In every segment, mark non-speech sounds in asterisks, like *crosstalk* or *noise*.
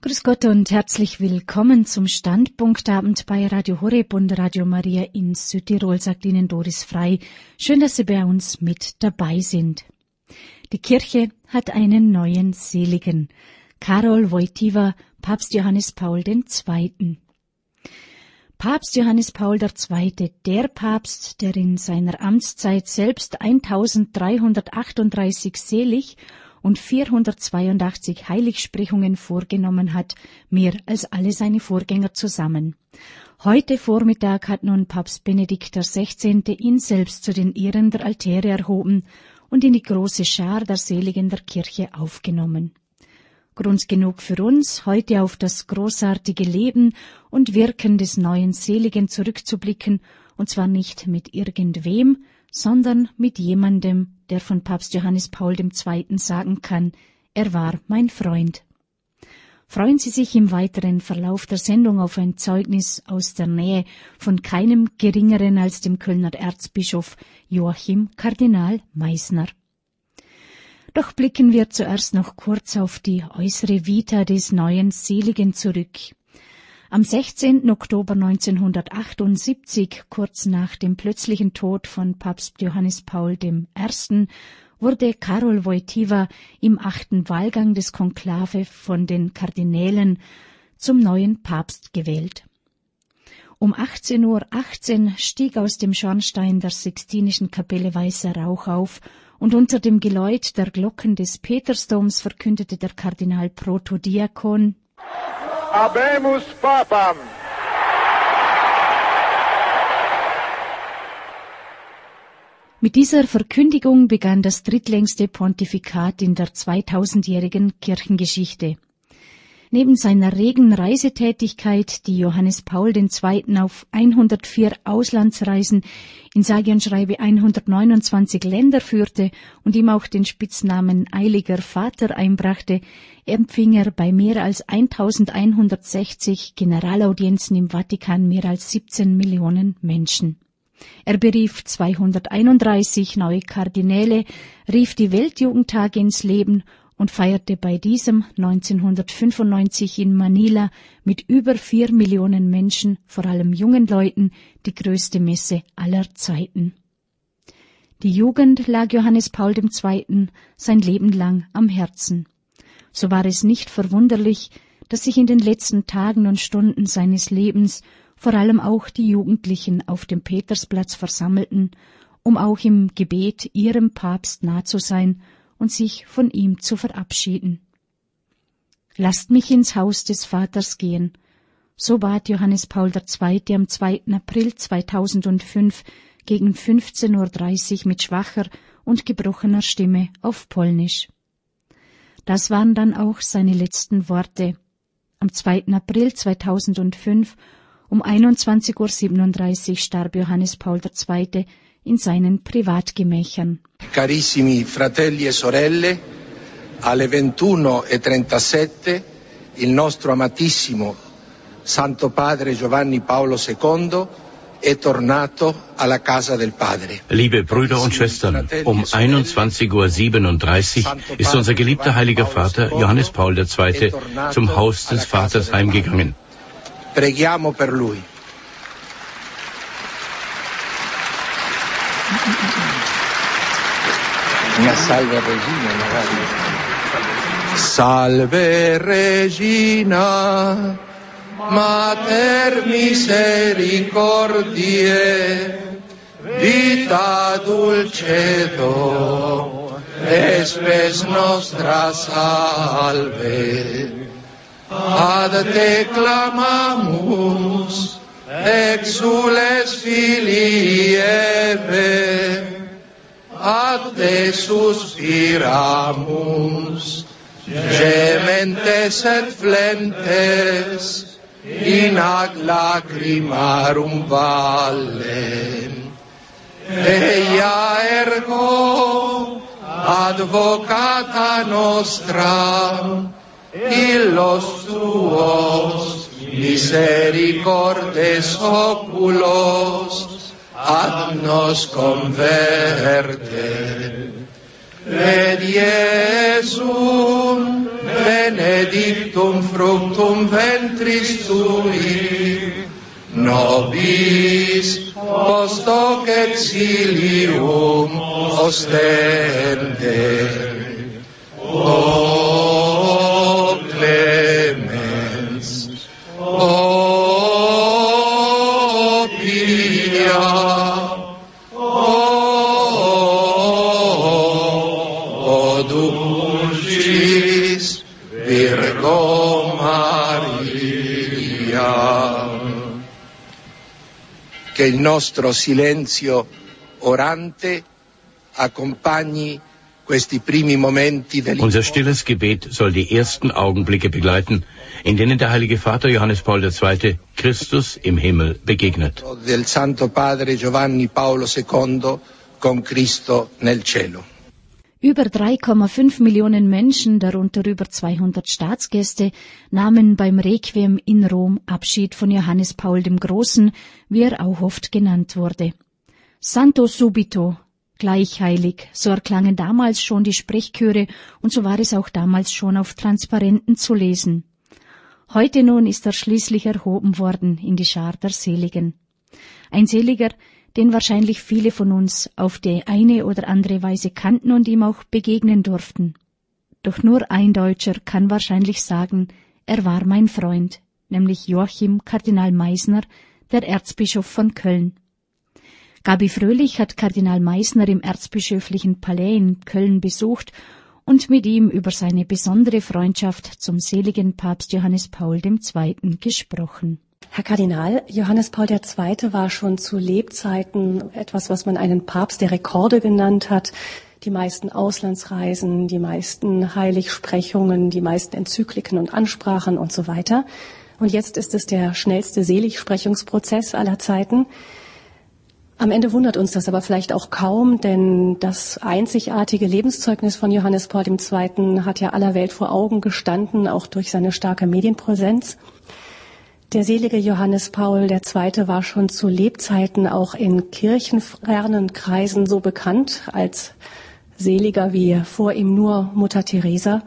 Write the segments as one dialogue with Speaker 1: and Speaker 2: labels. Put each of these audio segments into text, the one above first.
Speaker 1: Grüß Gott und herzlich willkommen zum Standpunktabend bei Radio Horeb und Radio Maria in Südtirol, sagt Ihnen Doris Frei. Schön, dass Sie bei uns mit dabei sind. Die Kirche hat einen neuen Seligen. Karol Wojtyła, Papst Johannes Paul II. Papst Johannes Paul II., der Papst, der in seiner Amtszeit selbst 1338 selig und 482 Heiligsprechungen vorgenommen hat, mehr als alle seine Vorgänger zusammen. Heute Vormittag hat nun Papst Benedikt XVI. ihn selbst zu den Ehren der Altäre erhoben und in die große Schar der Seligen der Kirche aufgenommen. Grund genug für uns, heute auf das großartige Leben und Wirken des neuen Seligen zurückzublicken, und zwar nicht mit irgendwem, sondern mit jemandem, der von Papst Johannes Paul II. sagen kann, er war mein Freund. Freuen Sie sich im weiteren Verlauf der Sendung auf ein Zeugnis aus der Nähe von keinem geringeren als dem Kölner Erzbischof Joachim Kardinal Meisner. Doch blicken wir zuerst noch kurz auf die äußere Vita des neuen Seligen zurück. Am 16. Oktober 1978, kurz nach dem plötzlichen Tod von Papst Johannes Paul I., wurde Karol Wojtyła im achten Wahlgang des Konklave von den Kardinälen zum neuen Papst gewählt. Um 18.18 Uhr 18 stieg aus dem Schornstein der Sixtinischen Kapelle weißer Rauch auf und unter dem Geläut der Glocken des Petersdoms verkündete der Kardinal Protodiakon
Speaker 2: Habemus Papam.
Speaker 1: Mit dieser Verkündigung begann das drittlängste Pontifikat in der 2000-jährigen Kirchengeschichte. Neben seiner regen Reisetätigkeit, die Johannes Paul II. auf 104 Auslandsreisen in sage und schreibe 129 Länder führte und ihm auch den Spitznamen Eiliger Vater einbrachte, empfing er bei mehr als 1160 Generalaudienzen im Vatikan mehr als 17 Millionen Menschen. Er berief 231 neue Kardinäle, rief die Weltjugendtage ins Leben und feierte bei diesem 1995 in Manila mit über vier Millionen Menschen, vor allem jungen Leuten, die größte Messe aller Zeiten. Die Jugend lag Johannes Paul II. sein Leben lang am Herzen. So war es nicht verwunderlich, dass sich in den letzten Tagen und Stunden seines Lebens vor allem auch die Jugendlichen auf dem Petersplatz versammelten, um auch im Gebet ihrem Papst nah zu sein und sich von ihm zu verabschieden. Lasst mich ins Haus des Vaters gehen. So bat Johannes Paul II. am 2. April 2005 gegen 15.30 Uhr mit schwacher und gebrochener Stimme auf Polnisch. Das waren dann auch seine letzten Worte. Am 2. April 2005 um 21.37 Uhr starb Johannes Paul II in seinen Privatgemächern.
Speaker 3: Carissimi fratelli e sorelle, alle 21.37 il nostro amatissimo Santo Padre Giovanni Paolo II è tornato alla casa del Padre.
Speaker 4: Liebe Brüder und Schwestern, um 21.37 Uhr ist unser geliebter heiliger Vater Johannes Paul II. zum Haus des Vaters heimgegangen.
Speaker 2: Salve regina magari.
Speaker 3: Salve Regina, Mater misericordiae, vita dulcedo, espes nostra salve. Ad te clamamus, exules filii Eve, ad te suspiramus, gementes et flentes, in ac lacrimarum valle. Eia ergo, advocata nostra, illos tuos misericordes oculos, ad nos converte. Ed Iesum benedictum fructum ventris tui, nobis post hoc exilium ostende. O, Maria. Che il nostro silenzio orante accompagni
Speaker 4: Unser stilles Gebet soll die ersten Augenblicke begleiten, in denen der Heilige Vater Johannes Paul II. Christus im Himmel begegnet.
Speaker 1: Über 3,5 Millionen Menschen, darunter über 200 Staatsgäste, nahmen beim Requiem in Rom Abschied von Johannes Paul dem Großen, wie er auch oft genannt wurde. Santo subito, gleich heilig, so erklangen damals schon die Sprechchöre und so war es auch damals schon auf Transparenten zu lesen. Heute nun ist er schließlich erhoben worden in die Schar der Seligen. Ein Seliger, den wahrscheinlich viele von uns auf die eine oder andere Weise kannten und ihm auch begegnen durften. Doch nur ein Deutscher kann wahrscheinlich sagen, er war mein Freund, nämlich Joachim Kardinal Meisner, der Erzbischof von Köln. Gabi Fröhlich hat Kardinal Meisner im erzbischöflichen Palais in Köln besucht und mit ihm über seine besondere Freundschaft zum seligen Papst Johannes Paul II. gesprochen.
Speaker 5: Herr Kardinal, Johannes Paul II. war schon zu Lebzeiten etwas, was man einen Papst der Rekorde genannt hat. Die meisten Auslandsreisen, die meisten Heiligsprechungen, die meisten Enzykliken und Ansprachen und so weiter. Und jetzt ist es der schnellste Seligsprechungsprozess aller Zeiten. Am Ende wundert uns das aber vielleicht auch kaum, denn das einzigartige Lebenszeugnis von Johannes Paul II. hat ja aller Welt vor Augen gestanden, auch durch seine starke Medienpräsenz. Der selige Johannes Paul II. war schon zu Lebzeiten auch in kirchenfernen Kreisen so bekannt als seliger wie vor ihm nur Mutter Teresa.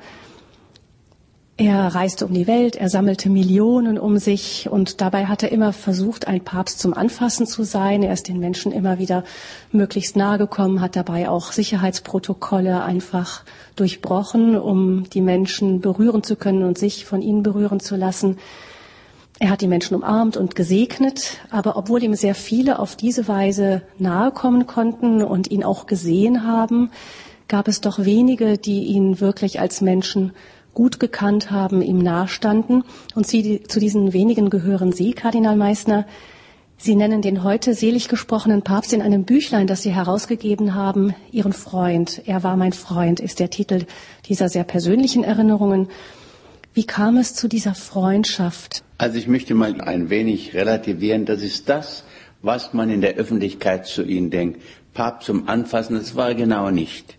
Speaker 5: Er reiste um die Welt, er sammelte Millionen um sich und dabei hat er immer versucht, ein Papst zum Anfassen zu sein. Er ist den Menschen immer wieder möglichst nahe gekommen, hat dabei auch Sicherheitsprotokolle einfach durchbrochen, um die Menschen berühren zu können und sich von ihnen berühren zu lassen. Er hat die Menschen umarmt und gesegnet, aber obwohl ihm sehr viele auf diese Weise nahe kommen konnten und ihn auch gesehen haben, gab es doch wenige, die ihn wirklich als Menschen gut gekannt haben, ihm nahestanden. Und sie, zu diesen wenigen gehören Sie, Kardinal Meissner. Sie nennen den heute selig gesprochenen Papst in einem Büchlein, das Sie herausgegeben haben, Ihren Freund. Er war mein Freund, ist der Titel dieser sehr persönlichen Erinnerungen. Wie kam es zu dieser Freundschaft?
Speaker 6: Also ich möchte mal ein wenig relativieren. Das ist das, was man in der Öffentlichkeit zu Ihnen denkt. Papst zum Anfassen, das war genau nicht.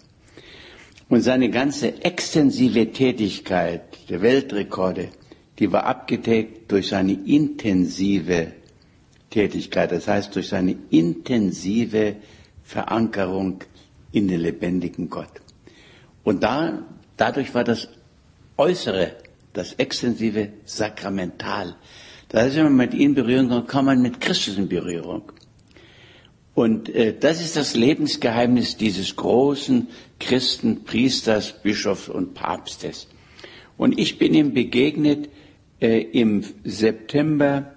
Speaker 6: Und seine ganze extensive Tätigkeit der Weltrekorde, die war abgedeckt durch seine intensive Tätigkeit, das heißt durch seine intensive Verankerung in den lebendigen Gott. Und da, dadurch war das Äußere, das Extensive sakramental. Das heißt, wenn man mit ihm Berührung kommt, kommt man mit Christus in Berührung. Und äh, das ist das Lebensgeheimnis dieses großen Christen, Priesters, Bischofs und Papstes. Und ich bin ihm begegnet äh, im September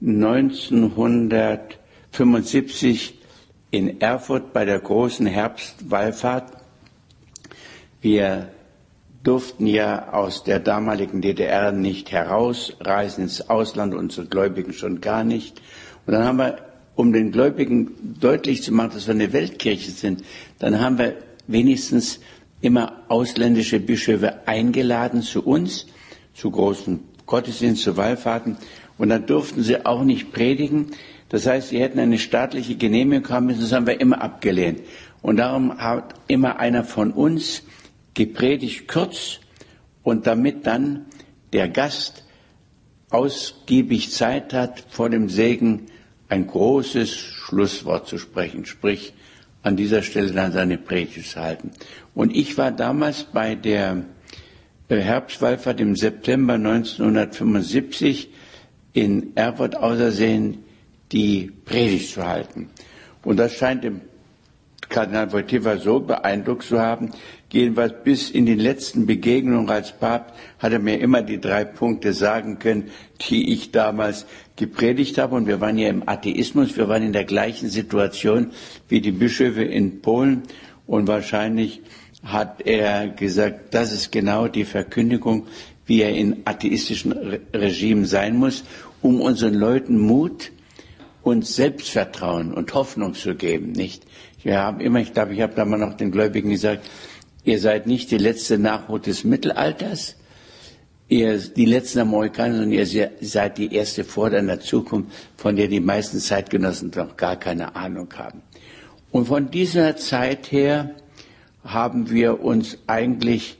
Speaker 6: 1975 in Erfurt bei der großen Herbstwallfahrt. Wir durften ja aus der damaligen DDR nicht herausreisen ins Ausland, unsere Gläubigen schon gar nicht. Und dann haben wir um den Gläubigen deutlich zu machen, dass wir eine Weltkirche sind, dann haben wir wenigstens immer ausländische Bischöfe eingeladen zu uns, zu großen Gottesdiensten, zu Wallfahrten. Und dann durften sie auch nicht predigen. Das heißt, sie hätten eine staatliche Genehmigung haben müssen. Das haben wir immer abgelehnt. Und darum hat immer einer von uns gepredigt kurz und damit dann der Gast ausgiebig Zeit hat, vor dem Segen ein großes Schlusswort zu sprechen, sprich an dieser Stelle dann seine Predigt zu halten. Und ich war damals bei der Herbstwallfahrt im September 1975 in Erfurt ausersehen, die Predigt zu halten. Und das scheint dem Kardinal Wojtyła so beeindruckt zu haben, jedenfalls bis in den letzten Begegnungen als Papst hat er mir immer die drei Punkte sagen können, die ich damals gepredigt habe. Und wir waren ja im Atheismus, wir waren in der gleichen Situation wie die Bischöfe in Polen. Und wahrscheinlich hat er gesagt, das ist genau die Verkündigung, wie er in atheistischen Regimen sein muss, um unseren Leuten Mut und Selbstvertrauen und Hoffnung zu geben, nicht? Wir haben immer, ich glaube, ich habe da mal noch den Gläubigen gesagt, ihr seid nicht die letzte Nachhut des Mittelalters, ihr die letzten Amerikaner, sondern ihr seid die erste Vorder der Zukunft, von der die meisten Zeitgenossen noch gar keine Ahnung haben. Und von dieser Zeit her haben wir uns eigentlich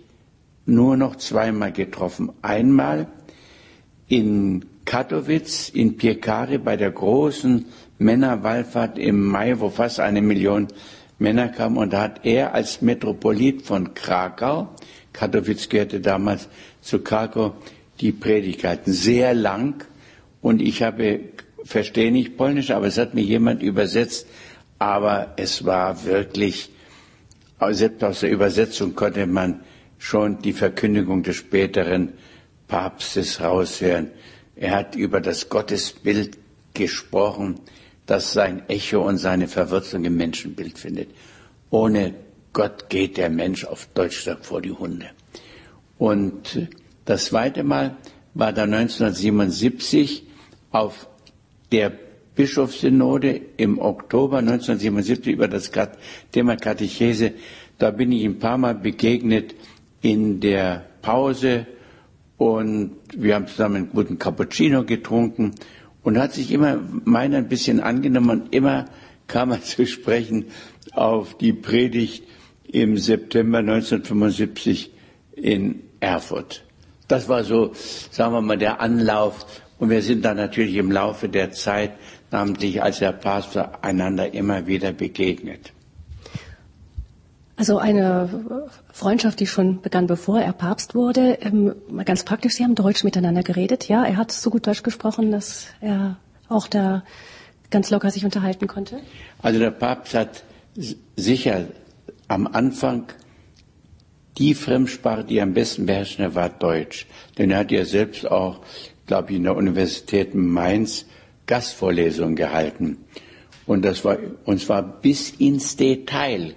Speaker 6: nur noch zweimal getroffen. Einmal in Katowice, in Piekary bei der großen Männerwallfahrt im Mai, wo fast eine Million Männer kamen. Und da hat er als Metropolit von Krakau, Katowice gehörte damals zu Krakau, die Predigt gehalten. Sehr lang. Und ich habe, verstehe nicht Polnisch, aber es hat mir jemand übersetzt. Aber es war wirklich, selbst aus der Übersetzung konnte man schon die Verkündigung des späteren Papstes raushören. Er hat über das Gottesbild gesprochen, das sein Echo und seine Verwurzelung im Menschenbild findet. Ohne Gott geht der Mensch auf Deutsch vor die Hunde. Und das zweite Mal war da 1977 auf der Bischofssynode im Oktober 1977 über das Thema Katechese. Da bin ich ein paar Mal begegnet in der Pause und wir haben zusammen einen guten Cappuccino getrunken und hat sich immer meiner ein bisschen angenommen und immer kam er *laughs* zu sprechen auf die Predigt im September 1975 in Erfurt. Das war so, sagen wir mal, der Anlauf. Und wir sind dann natürlich im Laufe der Zeit, namentlich als der Pastor, einander immer wieder begegnet.
Speaker 5: Also eine Freundschaft, die schon begann, bevor er Papst wurde. Ähm, ganz praktisch, Sie haben Deutsch miteinander geredet. Ja, er hat so gut Deutsch gesprochen, dass er auch da ganz locker sich unterhalten konnte.
Speaker 6: Also der Papst hat sicher am Anfang die Fremdsprache, die am besten beherrschte, war Deutsch. Denn er hat ja selbst auch, glaube ich, in der Universität Mainz Gastvorlesungen gehalten. Und das war, und zwar bis ins Detail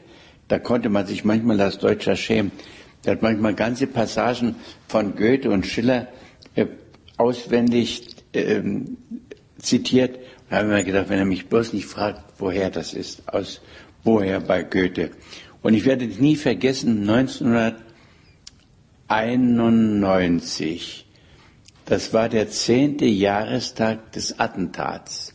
Speaker 6: da konnte man sich manchmal als Deutscher schämen. Er hat manchmal ganze Passagen von Goethe und Schiller äh, auswendig äh, zitiert. Da habe ich mir gedacht, wenn er mich bloß nicht fragt, woher das ist, aus woher bei Goethe. Und ich werde nie vergessen, 1991, das war der zehnte Jahrestag des Attentats.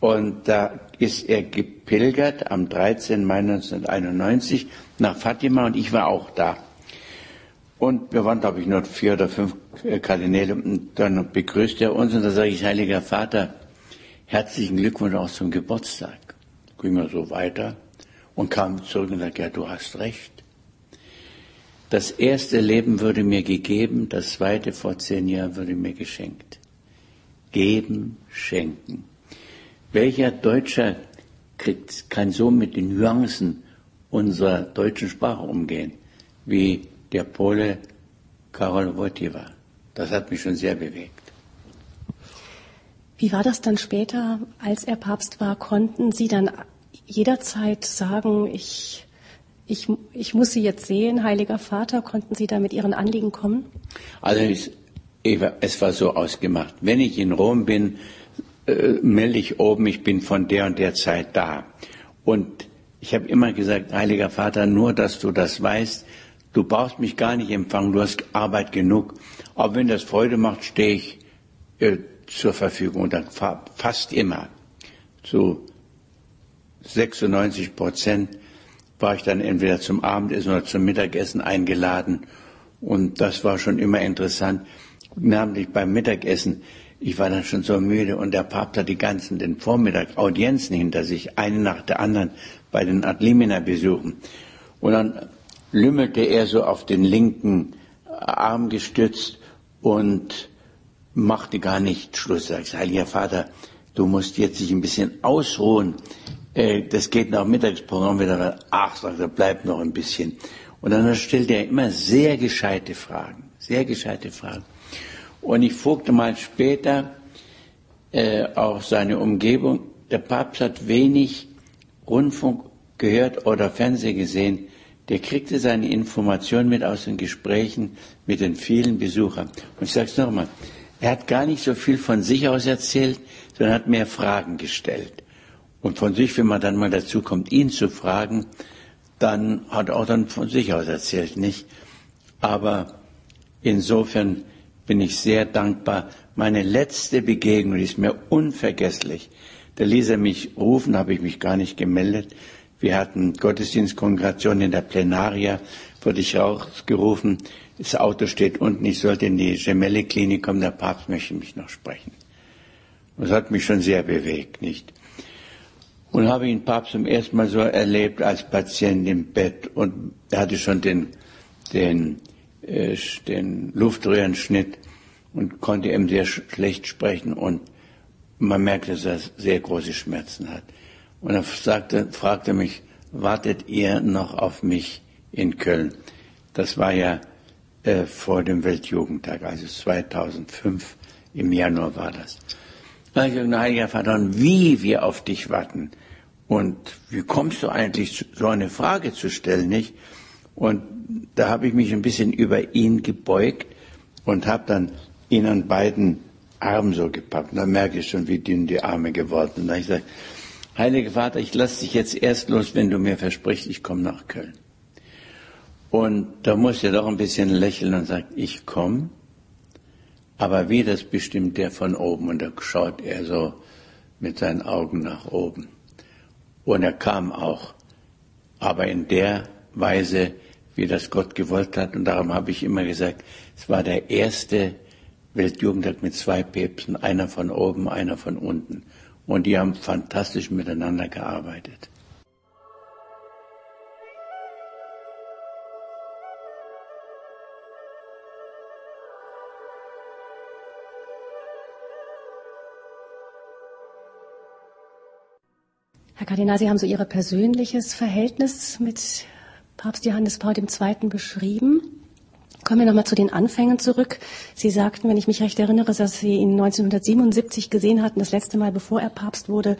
Speaker 6: Und da ist er gepilgert am 13. Mai 1991 nach Fatima und ich war auch da. Und wir waren, glaube ich, nur vier oder fünf Kardinäle und dann begrüßt er uns und da sage ich, Heiliger Vater, herzlichen Glückwunsch auch zum Geburtstag. Ging er so weiter und kam zurück und sagte, ja, du hast recht. Das erste Leben würde mir gegeben, das zweite vor zehn Jahren würde mir geschenkt. Geben, schenken. Welcher Deutscher kriegt, kann so mit den Nuancen unserer deutschen Sprache umgehen, wie der Pole Karol Wojtyła? Das hat mich schon sehr bewegt.
Speaker 5: Wie war das dann später, als er Papst war? Konnten Sie dann jederzeit sagen, ich, ich, ich muss Sie jetzt sehen, Heiliger Vater? Konnten Sie da mit Ihren Anliegen kommen?
Speaker 6: Also es, es war so ausgemacht. Wenn ich in Rom bin, äh, melde ich oben, ich bin von der und der Zeit da. Und ich habe immer gesagt, Heiliger Vater, nur dass du das weißt, du brauchst mich gar nicht empfangen, du hast Arbeit genug. Aber wenn das Freude macht, stehe ich äh, zur Verfügung. Und dann fa fast immer, zu 96 Prozent, war ich dann entweder zum Abendessen oder zum Mittagessen eingeladen. Und das war schon immer interessant, namentlich beim Mittagessen ich war dann schon so müde und der Papst hat die ganzen, den Vormittag Audienzen hinter sich, eine nach der anderen bei den Adlimina besuchen. Und dann lümmelte er so auf den linken Arm gestützt und machte gar nicht Schluss. Sagte, Heiliger Vater, du musst jetzt dich ein bisschen ausruhen. Äh, das geht nach Mittagsprogramm wieder. Ach, sagt er, bleib noch ein bisschen. Und dann stellt er immer sehr gescheite Fragen, sehr gescheite Fragen. Und ich fragte mal später äh, auch seine Umgebung. Der Papst hat wenig Rundfunk gehört oder Fernsehen gesehen. Der kriegte seine Informationen mit aus den Gesprächen mit den vielen Besuchern. Und ich sage es nochmal, er hat gar nicht so viel von sich aus erzählt, sondern hat mehr Fragen gestellt. Und von sich, wenn man dann mal dazu kommt, ihn zu fragen, dann hat er auch dann von sich aus erzählt, nicht? Aber insofern bin ich sehr dankbar. Meine letzte Begegnung ist mir unvergesslich. Da ließ er mich rufen, habe ich mich gar nicht gemeldet. Wir hatten Gottesdienstkongregation in der Plenaria, wurde ich rausgerufen. Das Auto steht unten, ich sollte in die Gemelli-Klinik kommen, der Papst möchte mich noch sprechen. Das hat mich schon sehr bewegt, nicht? Und habe ihn Papst zum ersten Mal so erlebt als Patient im Bett und er hatte schon den, den, den Luftröhrenschnitt und konnte eben sehr schlecht sprechen und man merkte, dass er sehr große Schmerzen hat. Und er sagte, fragte mich, wartet ihr noch auf mich in Köln? Das war ja äh, vor dem Weltjugendtag, also 2005 im Januar war das. Da ich gesagt, Heiliger Vater, wie wir auf dich warten. Und wie kommst du eigentlich, so eine Frage zu stellen, nicht? Und da habe ich mich ein bisschen über ihn gebeugt und habe dann ihn an beiden Armen so gepackt. Und da merke ich schon, wie dünn die Arme geworden sind. Da ich gesagt, Heiliger Vater, ich lasse dich jetzt erst los, wenn du mir versprichst, ich komme nach Köln. Und da muss er doch ein bisschen lächeln und sagt, ich komme, aber wie das bestimmt der von oben. Und da schaut er so mit seinen Augen nach oben. Und er kam auch, aber in der Weise, wie das Gott gewollt hat. Und darum habe ich immer gesagt, es war der erste Weltjugendtag mit zwei Päpsten, einer von oben, einer von unten. Und die haben fantastisch miteinander gearbeitet.
Speaker 5: Herr Kardinal, Sie haben so Ihr persönliches Verhältnis mit Papst Johannes Paul II. beschrieben. Kommen wir nochmal zu den Anfängen zurück. Sie sagten, wenn ich mich recht erinnere, dass Sie ihn 1977 gesehen hatten, das letzte Mal, bevor er Papst wurde.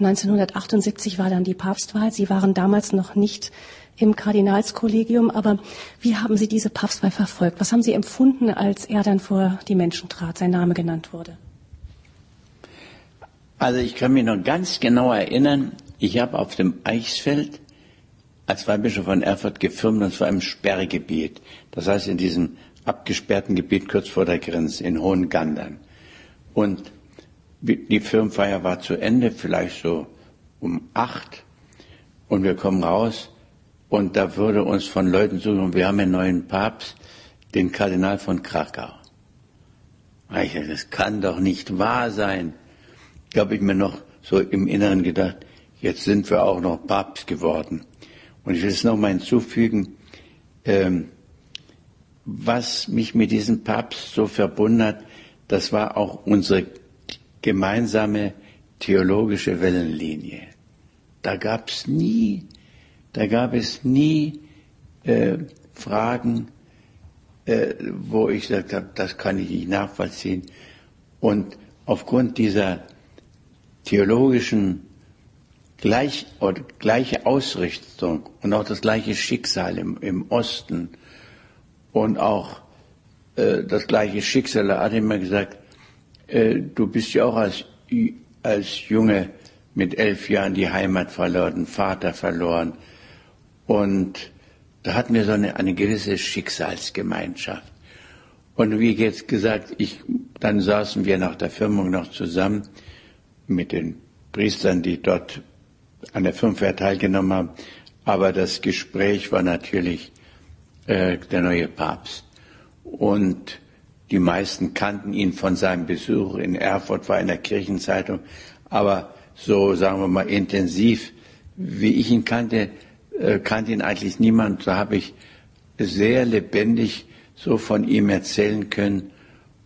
Speaker 5: 1978 war dann die Papstwahl. Sie waren damals noch nicht im Kardinalskollegium. Aber wie haben Sie diese Papstwahl verfolgt? Was haben Sie empfunden, als er dann vor die Menschen trat, sein Name genannt wurde?
Speaker 6: Also ich kann mich noch ganz genau erinnern, ich habe auf dem Eichsfeld als Weihbischof von Erfurt gefirmt, und zwar im Sperrgebiet. Das heißt in diesem abgesperrten Gebiet kurz vor der Grenze, in Hohengandern. Und die Firmenfeier war zu Ende, vielleicht so um acht. Und wir kommen raus und da würde uns von Leuten suchen, wir haben einen neuen Papst, den Kardinal von Krakau. Ich, das kann doch nicht wahr sein habe ich mir noch so im Inneren gedacht, jetzt sind wir auch noch Papst geworden. Und ich will es nochmal hinzufügen, ähm, was mich mit diesem Papst so verbunden hat, das war auch unsere gemeinsame theologische Wellenlinie. Da gab es nie, da gab es nie äh, Fragen, äh, wo ich gesagt habe, das kann ich nicht nachvollziehen. Und aufgrund dieser theologischen gleich, oder gleiche Ausrichtung und auch das gleiche Schicksal im, im Osten und auch äh, das gleiche Schicksal. Er hat immer gesagt, äh, du bist ja auch als, als Junge mit elf Jahren die Heimat verloren, Vater verloren. Und da hatten wir so eine, eine gewisse Schicksalsgemeinschaft. Und wie jetzt gesagt, ich, dann saßen wir nach der Firmung noch zusammen mit den Priestern, die dort an der Firmenfeier teilgenommen haben. Aber das Gespräch war natürlich äh, der neue Papst. Und die meisten kannten ihn von seinem Besuch in Erfurt, war in der Kirchenzeitung. Aber so, sagen wir mal, intensiv, wie ich ihn kannte, äh, kannte ihn eigentlich niemand. Da habe ich sehr lebendig so von ihm erzählen können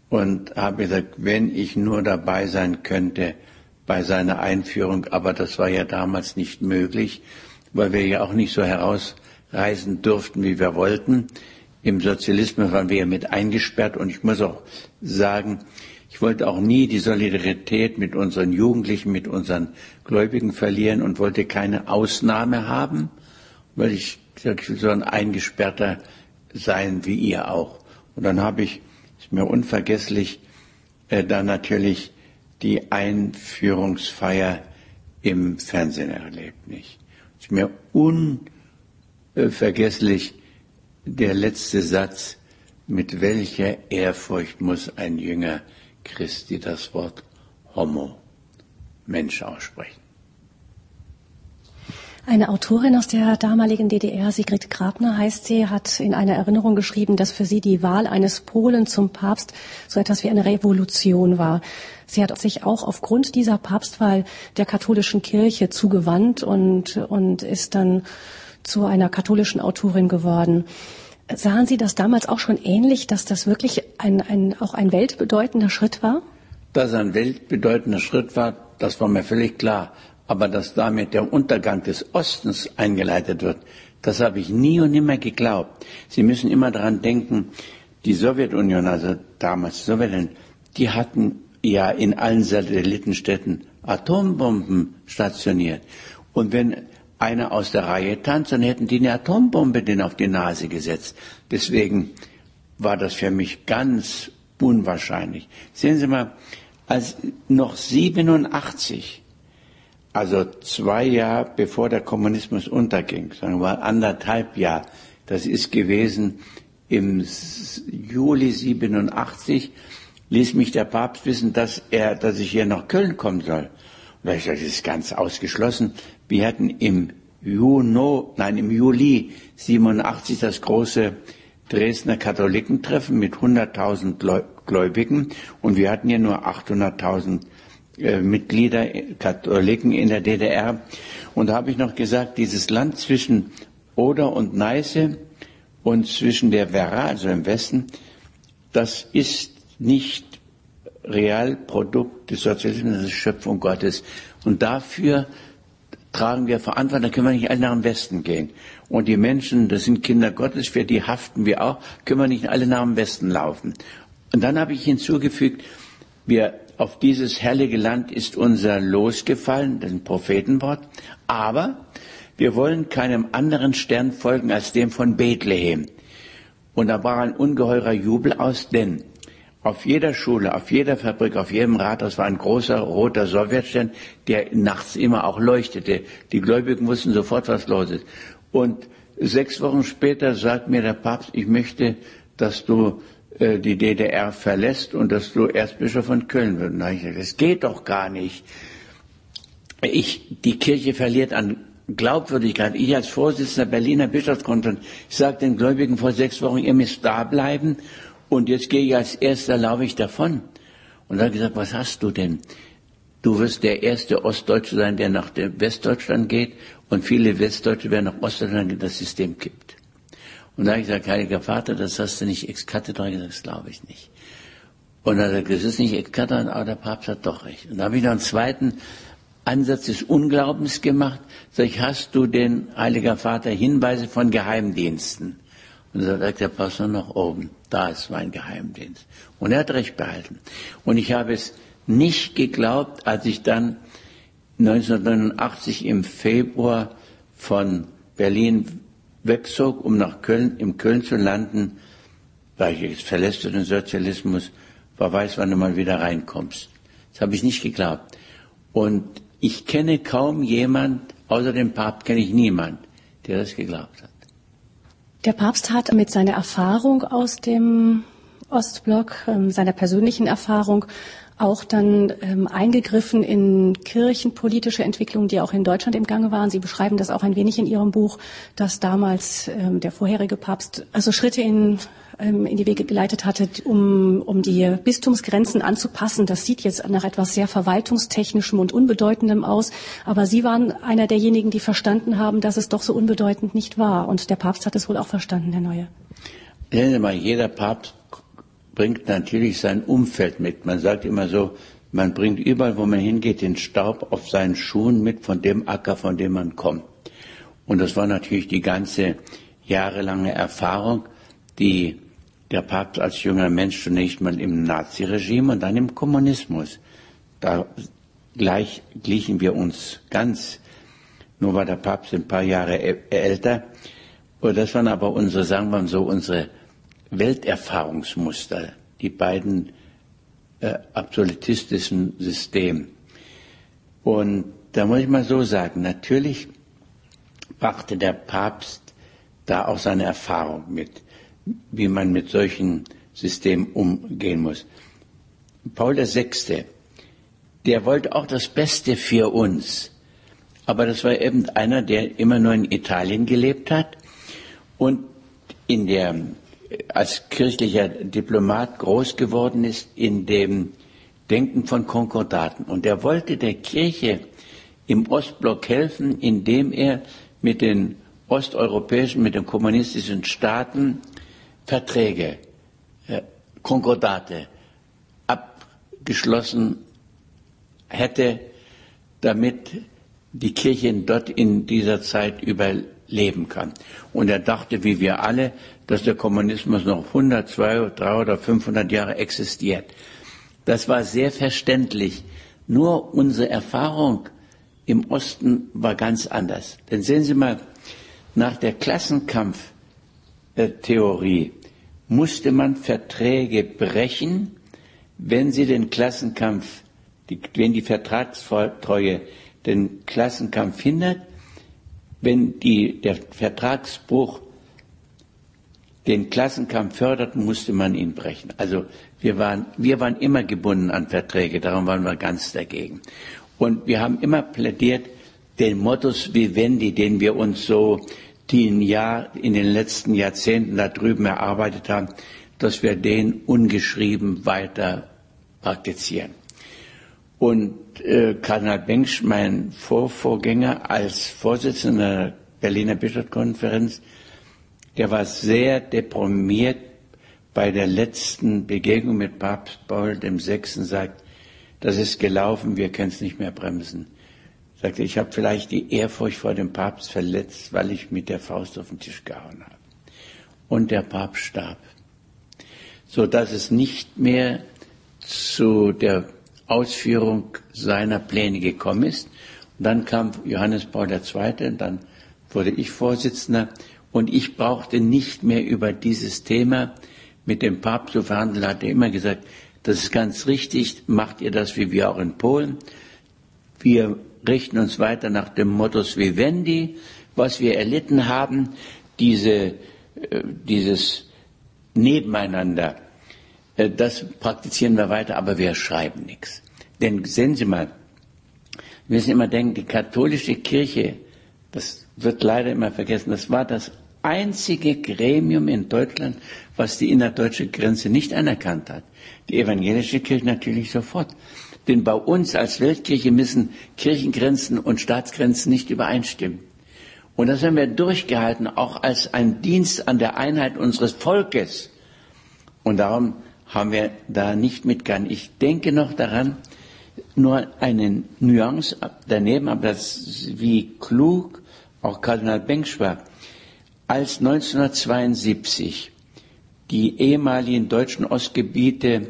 Speaker 6: und habe gesagt, wenn ich nur dabei sein könnte bei seiner Einführung, aber das war ja damals nicht möglich, weil wir ja auch nicht so herausreisen durften, wie wir wollten. Im Sozialismus waren wir ja mit eingesperrt und ich muss auch sagen, ich wollte auch nie die Solidarität mit unseren Jugendlichen, mit unseren Gläubigen verlieren und wollte keine Ausnahme haben, weil ich, ich will so ein Eingesperrter sein wie ihr auch. Und dann habe ich, ist mir unvergesslich, äh, dann natürlich die Einführungsfeier im Fernsehen erlebt, nicht? Ist mir unvergesslich der letzte Satz, mit welcher Ehrfurcht muss ein Jünger Christi das Wort Homo, Mensch aussprechen.
Speaker 5: Eine Autorin aus der damaligen DDR, Sigrid Grabner heißt sie, hat in einer Erinnerung geschrieben, dass für sie die Wahl eines Polen zum Papst so etwas wie eine Revolution war. Sie hat sich auch aufgrund dieser Papstwahl der katholischen Kirche zugewandt und, und ist dann zu einer katholischen Autorin geworden. Sahen Sie das damals auch schon ähnlich, dass das wirklich ein, ein, auch ein weltbedeutender Schritt war?
Speaker 6: Dass ein weltbedeutender Schritt war, das war mir völlig klar. Aber dass damit der Untergang des Ostens eingeleitet wird, das habe ich nie und nimmer geglaubt. Sie müssen immer daran denken, die Sowjetunion, also damals die Sowjetunion, die hatten ja in allen Satellitenstädten Atombomben stationiert. Und wenn einer aus der Reihe tanzt, dann hätten die eine Atombombe den auf die Nase gesetzt. Deswegen war das für mich ganz unwahrscheinlich. Sehen Sie mal, als noch 87, also zwei Jahre bevor der Kommunismus unterging, sagen wir mal anderthalb Jahre, das ist gewesen im Juli 87, ließ mich der Papst wissen, dass er, dass ich hier nach Köln kommen soll. Und ich gesagt, das ist ganz ausgeschlossen. Wir hatten im Juno, nein, im Juli 87 das große Dresdner Katholikentreffen mit 100.000 Gläubigen und wir hatten ja nur 800.000 äh, Mitglieder, Katholiken in der DDR. Und da habe ich noch gesagt, dieses Land zwischen Oder und Neiße und zwischen der Werra, also im Westen, das ist nicht Realprodukt des Sozialismus, das ist Schöpfung Gottes. Und dafür tragen wir Verantwortung, da können wir nicht alle nach dem Westen gehen. Und die Menschen, das sind Kinder Gottes, für die haften wir auch, können wir nicht alle nach dem Westen laufen. Und dann habe ich hinzugefügt, wir auf dieses herrliche Land ist unser Los gefallen, das ist ein Prophetenwort, aber wir wollen keinem anderen Stern folgen als dem von Bethlehem. Und da war ein ungeheurer Jubel aus, denn auf jeder Schule, auf jeder Fabrik, auf jedem Rathaus war ein großer roter Sowjetstern, der nachts immer auch leuchtete. Die Gläubigen wussten sofort, was los ist. Und sechs Wochen später sagt mir der Papst, ich möchte, dass du die DDR verlässt und dass du Erzbischof von Köln wirst. Na, ich, das geht doch gar nicht. Ich, die Kirche verliert an Glaubwürdigkeit. Ich als Vorsitzender Berliner Bischofskonferenz, ich sage den Gläubigen vor sechs Wochen, ihr müsst da bleiben und jetzt gehe ich als erster, laufe ich davon. Und da ich gesagt, was hast du denn? Du wirst der erste Ostdeutsche sein, der nach Westdeutschland geht und viele Westdeutsche werden nach Ostdeutschland gehen, das System kippt. Und da habe ich gesagt, Heiliger Vater, das hast du nicht ex cathedra gesagt, das glaube ich nicht. Und dann hat er gesagt, das ist nicht ex cathedra, aber der Papst hat doch recht. Und da habe ich noch einen zweiten Ansatz des Unglaubens gemacht. Sag ich, hast du den Heiliger Vater Hinweise von Geheimdiensten? Und da sagt der Pastor nach oben, da ist mein Geheimdienst. Und er hat recht behalten. Und ich habe es nicht geglaubt, als ich dann 1989 im Februar von Berlin wegzog, um nach Köln, im Köln zu landen, weil ich jetzt verlässt den Sozialismus, wer weiß, wann du mal wieder reinkommst. Das habe ich nicht geglaubt. Und ich kenne kaum jemand, außer dem Papst kenne ich niemand, der das geglaubt hat.
Speaker 5: Der Papst hat mit seiner Erfahrung aus dem Ostblock, ähm, seiner persönlichen Erfahrung, auch dann ähm, eingegriffen in kirchenpolitische Entwicklungen, die auch in Deutschland im Gange waren. Sie beschreiben das auch ein wenig in Ihrem Buch, dass damals ähm, der vorherige Papst also Schritte in ähm, in die Wege geleitet hatte, um, um die Bistumsgrenzen anzupassen. Das sieht jetzt nach etwas sehr verwaltungstechnischem und unbedeutendem aus. Aber Sie waren einer derjenigen, die verstanden haben, dass es doch so unbedeutend nicht war. Und der Papst hat es wohl auch verstanden, der Neue.
Speaker 6: Sie mal, jeder Papst bringt natürlich sein Umfeld mit. Man sagt immer so, man bringt überall, wo man hingeht, den Staub auf seinen Schuhen mit von dem Acker, von dem man kommt. Und das war natürlich die ganze jahrelange Erfahrung, die der Papst als junger Mensch zunächst mal im Naziregime und dann im Kommunismus. Da gleich glichen wir uns ganz. Nur war der Papst ein paar Jahre älter. Und das waren aber unsere, sagen wir mal so, unsere Welterfahrungsmuster, die beiden äh, absolutistischen System. Und da muss ich mal so sagen, natürlich brachte der Papst da auch seine Erfahrung mit, wie man mit solchen Systemen umgehen muss. Paul VI., der wollte auch das Beste für uns. Aber das war eben einer, der immer nur in Italien gelebt hat und in der als kirchlicher Diplomat groß geworden ist in dem Denken von Konkordaten. Und er wollte der Kirche im Ostblock helfen, indem er mit den osteuropäischen, mit den kommunistischen Staaten Verträge, äh, Konkordate abgeschlossen hätte, damit die Kirche dort in dieser Zeit überleben kann. Und er dachte, wie wir alle, dass der Kommunismus noch 100, 200, 300 oder 500 Jahre existiert. Das war sehr verständlich. Nur unsere Erfahrung im Osten war ganz anders. Denn sehen Sie mal, nach der Klassenkampftheorie musste man Verträge brechen, wenn sie den Klassenkampf, die, wenn die Vertragstreue den Klassenkampf hindert, wenn die, der Vertragsbruch den Klassenkampf fördert, musste man ihn brechen. Also wir waren, wir waren immer gebunden an Verträge, darum waren wir ganz dagegen. Und wir haben immer plädiert, den Mottos vivendi, den wir uns so die in, Jahr, in den letzten Jahrzehnten da drüben erarbeitet haben, dass wir den ungeschrieben weiter praktizieren. Und äh, Kardinal Bengsch, mein Vorvorgänger als Vorsitzender der Berliner Bischofskonferenz, der war sehr deprimiert bei der letzten Begegnung mit Papst Paul VI. sagt, das ist gelaufen, wir können es nicht mehr bremsen. Sagte, ich habe vielleicht die Ehrfurcht vor dem Papst verletzt, weil ich mit der Faust auf den Tisch gehauen habe. Und der Papst starb, so dass es nicht mehr zu der Ausführung seiner Pläne gekommen ist. Und dann kam Johannes Paul II. und dann wurde ich Vorsitzender und ich brauchte nicht mehr über dieses Thema mit dem Papst zu verhandeln, hat er immer gesagt, das ist ganz richtig, macht ihr das wie wir auch in Polen. Wir richten uns weiter nach dem Mottos Vivendi, was wir erlitten haben, diese, äh, dieses Nebeneinander, äh, das praktizieren wir weiter, aber wir schreiben nichts. Denn sehen Sie mal, wir müssen immer denken, die katholische Kirche, das wird leider immer vergessen, das war das einzige Gremium in Deutschland, was die innerdeutsche Grenze nicht anerkannt hat. Die evangelische Kirche natürlich sofort. Denn bei uns als Weltkirche müssen Kirchengrenzen und Staatsgrenzen nicht übereinstimmen. Und das haben wir durchgehalten, auch als ein Dienst an der Einheit unseres Volkes. Und darum haben wir da nicht mitgegangen. Ich denke noch daran, nur eine Nuance daneben, aber das, wie klug auch Kardinal Bengsch war. Als 1972 die ehemaligen deutschen Ostgebiete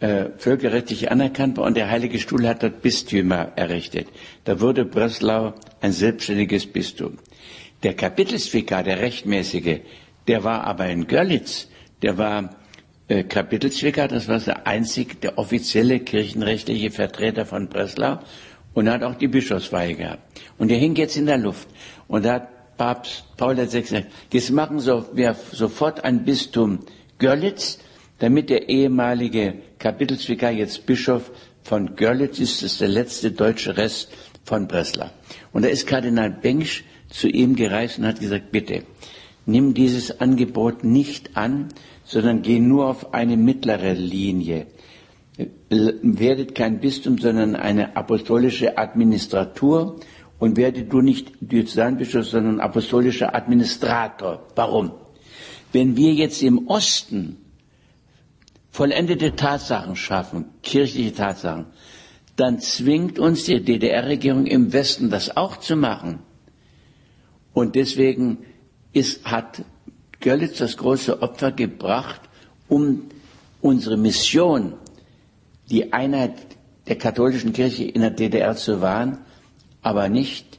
Speaker 6: äh, völkerrechtlich anerkannt war und der Heilige Stuhl hat dort Bistümer errichtet. Da wurde Breslau ein selbstständiges Bistum. Der Kapitelsvikar, der rechtmäßige, der war aber in Görlitz, der war äh, Kapitelsvikar, das war der einzig, der offizielle kirchenrechtliche Vertreter von Breslau und hat auch die Bischofsweihe gehabt. Und der hing jetzt in der Luft. Und hat Papst Paul VI. jetzt machen wir sofort ein Bistum Görlitz, damit der ehemalige Kapitelsvikar jetzt Bischof von Görlitz ist, das ist der letzte deutsche Rest von Breslau. Und da ist Kardinal Bengsch zu ihm gereist und hat gesagt, bitte, nimm dieses Angebot nicht an, sondern geh nur auf eine mittlere Linie. Werdet kein Bistum, sondern eine apostolische Administratur und werde du nicht Diözesanbischof, sondern apostolischer Administrator. Warum? Wenn wir jetzt im Osten vollendete Tatsachen schaffen, kirchliche Tatsachen, dann zwingt uns die DDR-Regierung im Westen das auch zu machen. Und deswegen ist, hat Görlitz das große Opfer gebracht, um unsere Mission, die Einheit der katholischen Kirche in der DDR zu wahren, aber nicht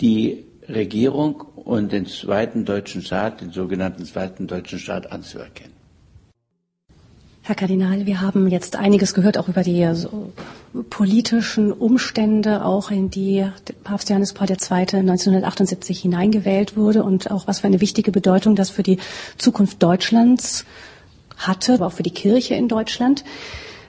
Speaker 6: die Regierung und den zweiten deutschen Staat, den sogenannten zweiten deutschen Staat anzuerkennen.
Speaker 5: Herr Kardinal, wir haben jetzt einiges gehört, auch über die so politischen Umstände, auch in die Papst Johannes Paul II. 1978 hineingewählt wurde und auch was für eine wichtige Bedeutung das für die Zukunft Deutschlands hatte, aber auch für die Kirche in Deutschland.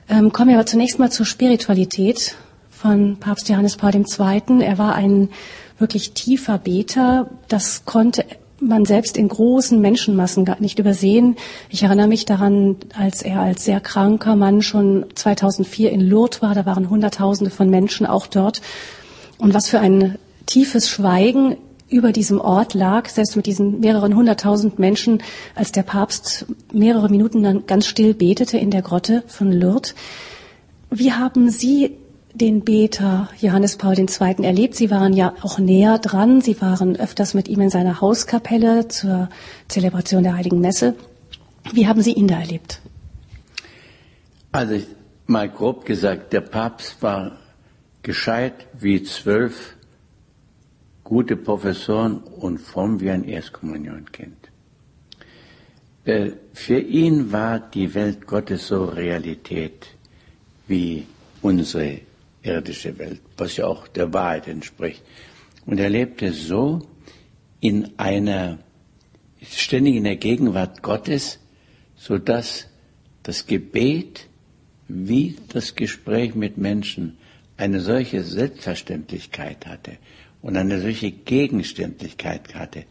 Speaker 5: Ähm, kommen wir aber zunächst mal zur Spiritualität von Papst Johannes Paul II. Er war ein wirklich tiefer Beter. Das konnte man selbst in großen Menschenmassen gar nicht übersehen. Ich erinnere mich daran, als er als sehr kranker Mann schon 2004 in Lourdes war, da waren Hunderttausende von Menschen auch dort. Und was für ein tiefes Schweigen über diesem Ort lag, selbst mit diesen mehreren hunderttausend Menschen, als der Papst mehrere Minuten dann ganz still betete in der Grotte von Lourdes. Wie haben Sie den Beter Johannes Paul II. erlebt. Sie waren ja auch näher dran. Sie waren öfters mit ihm in seiner Hauskapelle zur Zelebration der Heiligen Messe. Wie haben Sie ihn da erlebt?
Speaker 6: Also mal grob gesagt, der Papst war gescheit wie zwölf gute Professoren und fromm wie ein Erstkommunionkind. Äh, für ihn war die Welt Gottes so Realität wie unsere irdische Welt, was ja auch der Wahrheit entspricht. Und er lebte so in einer, ständig in der Gegenwart Gottes, so dass das Gebet wie das Gespräch mit Menschen eine solche Selbstverständlichkeit hatte und eine solche Gegenständlichkeit hatte.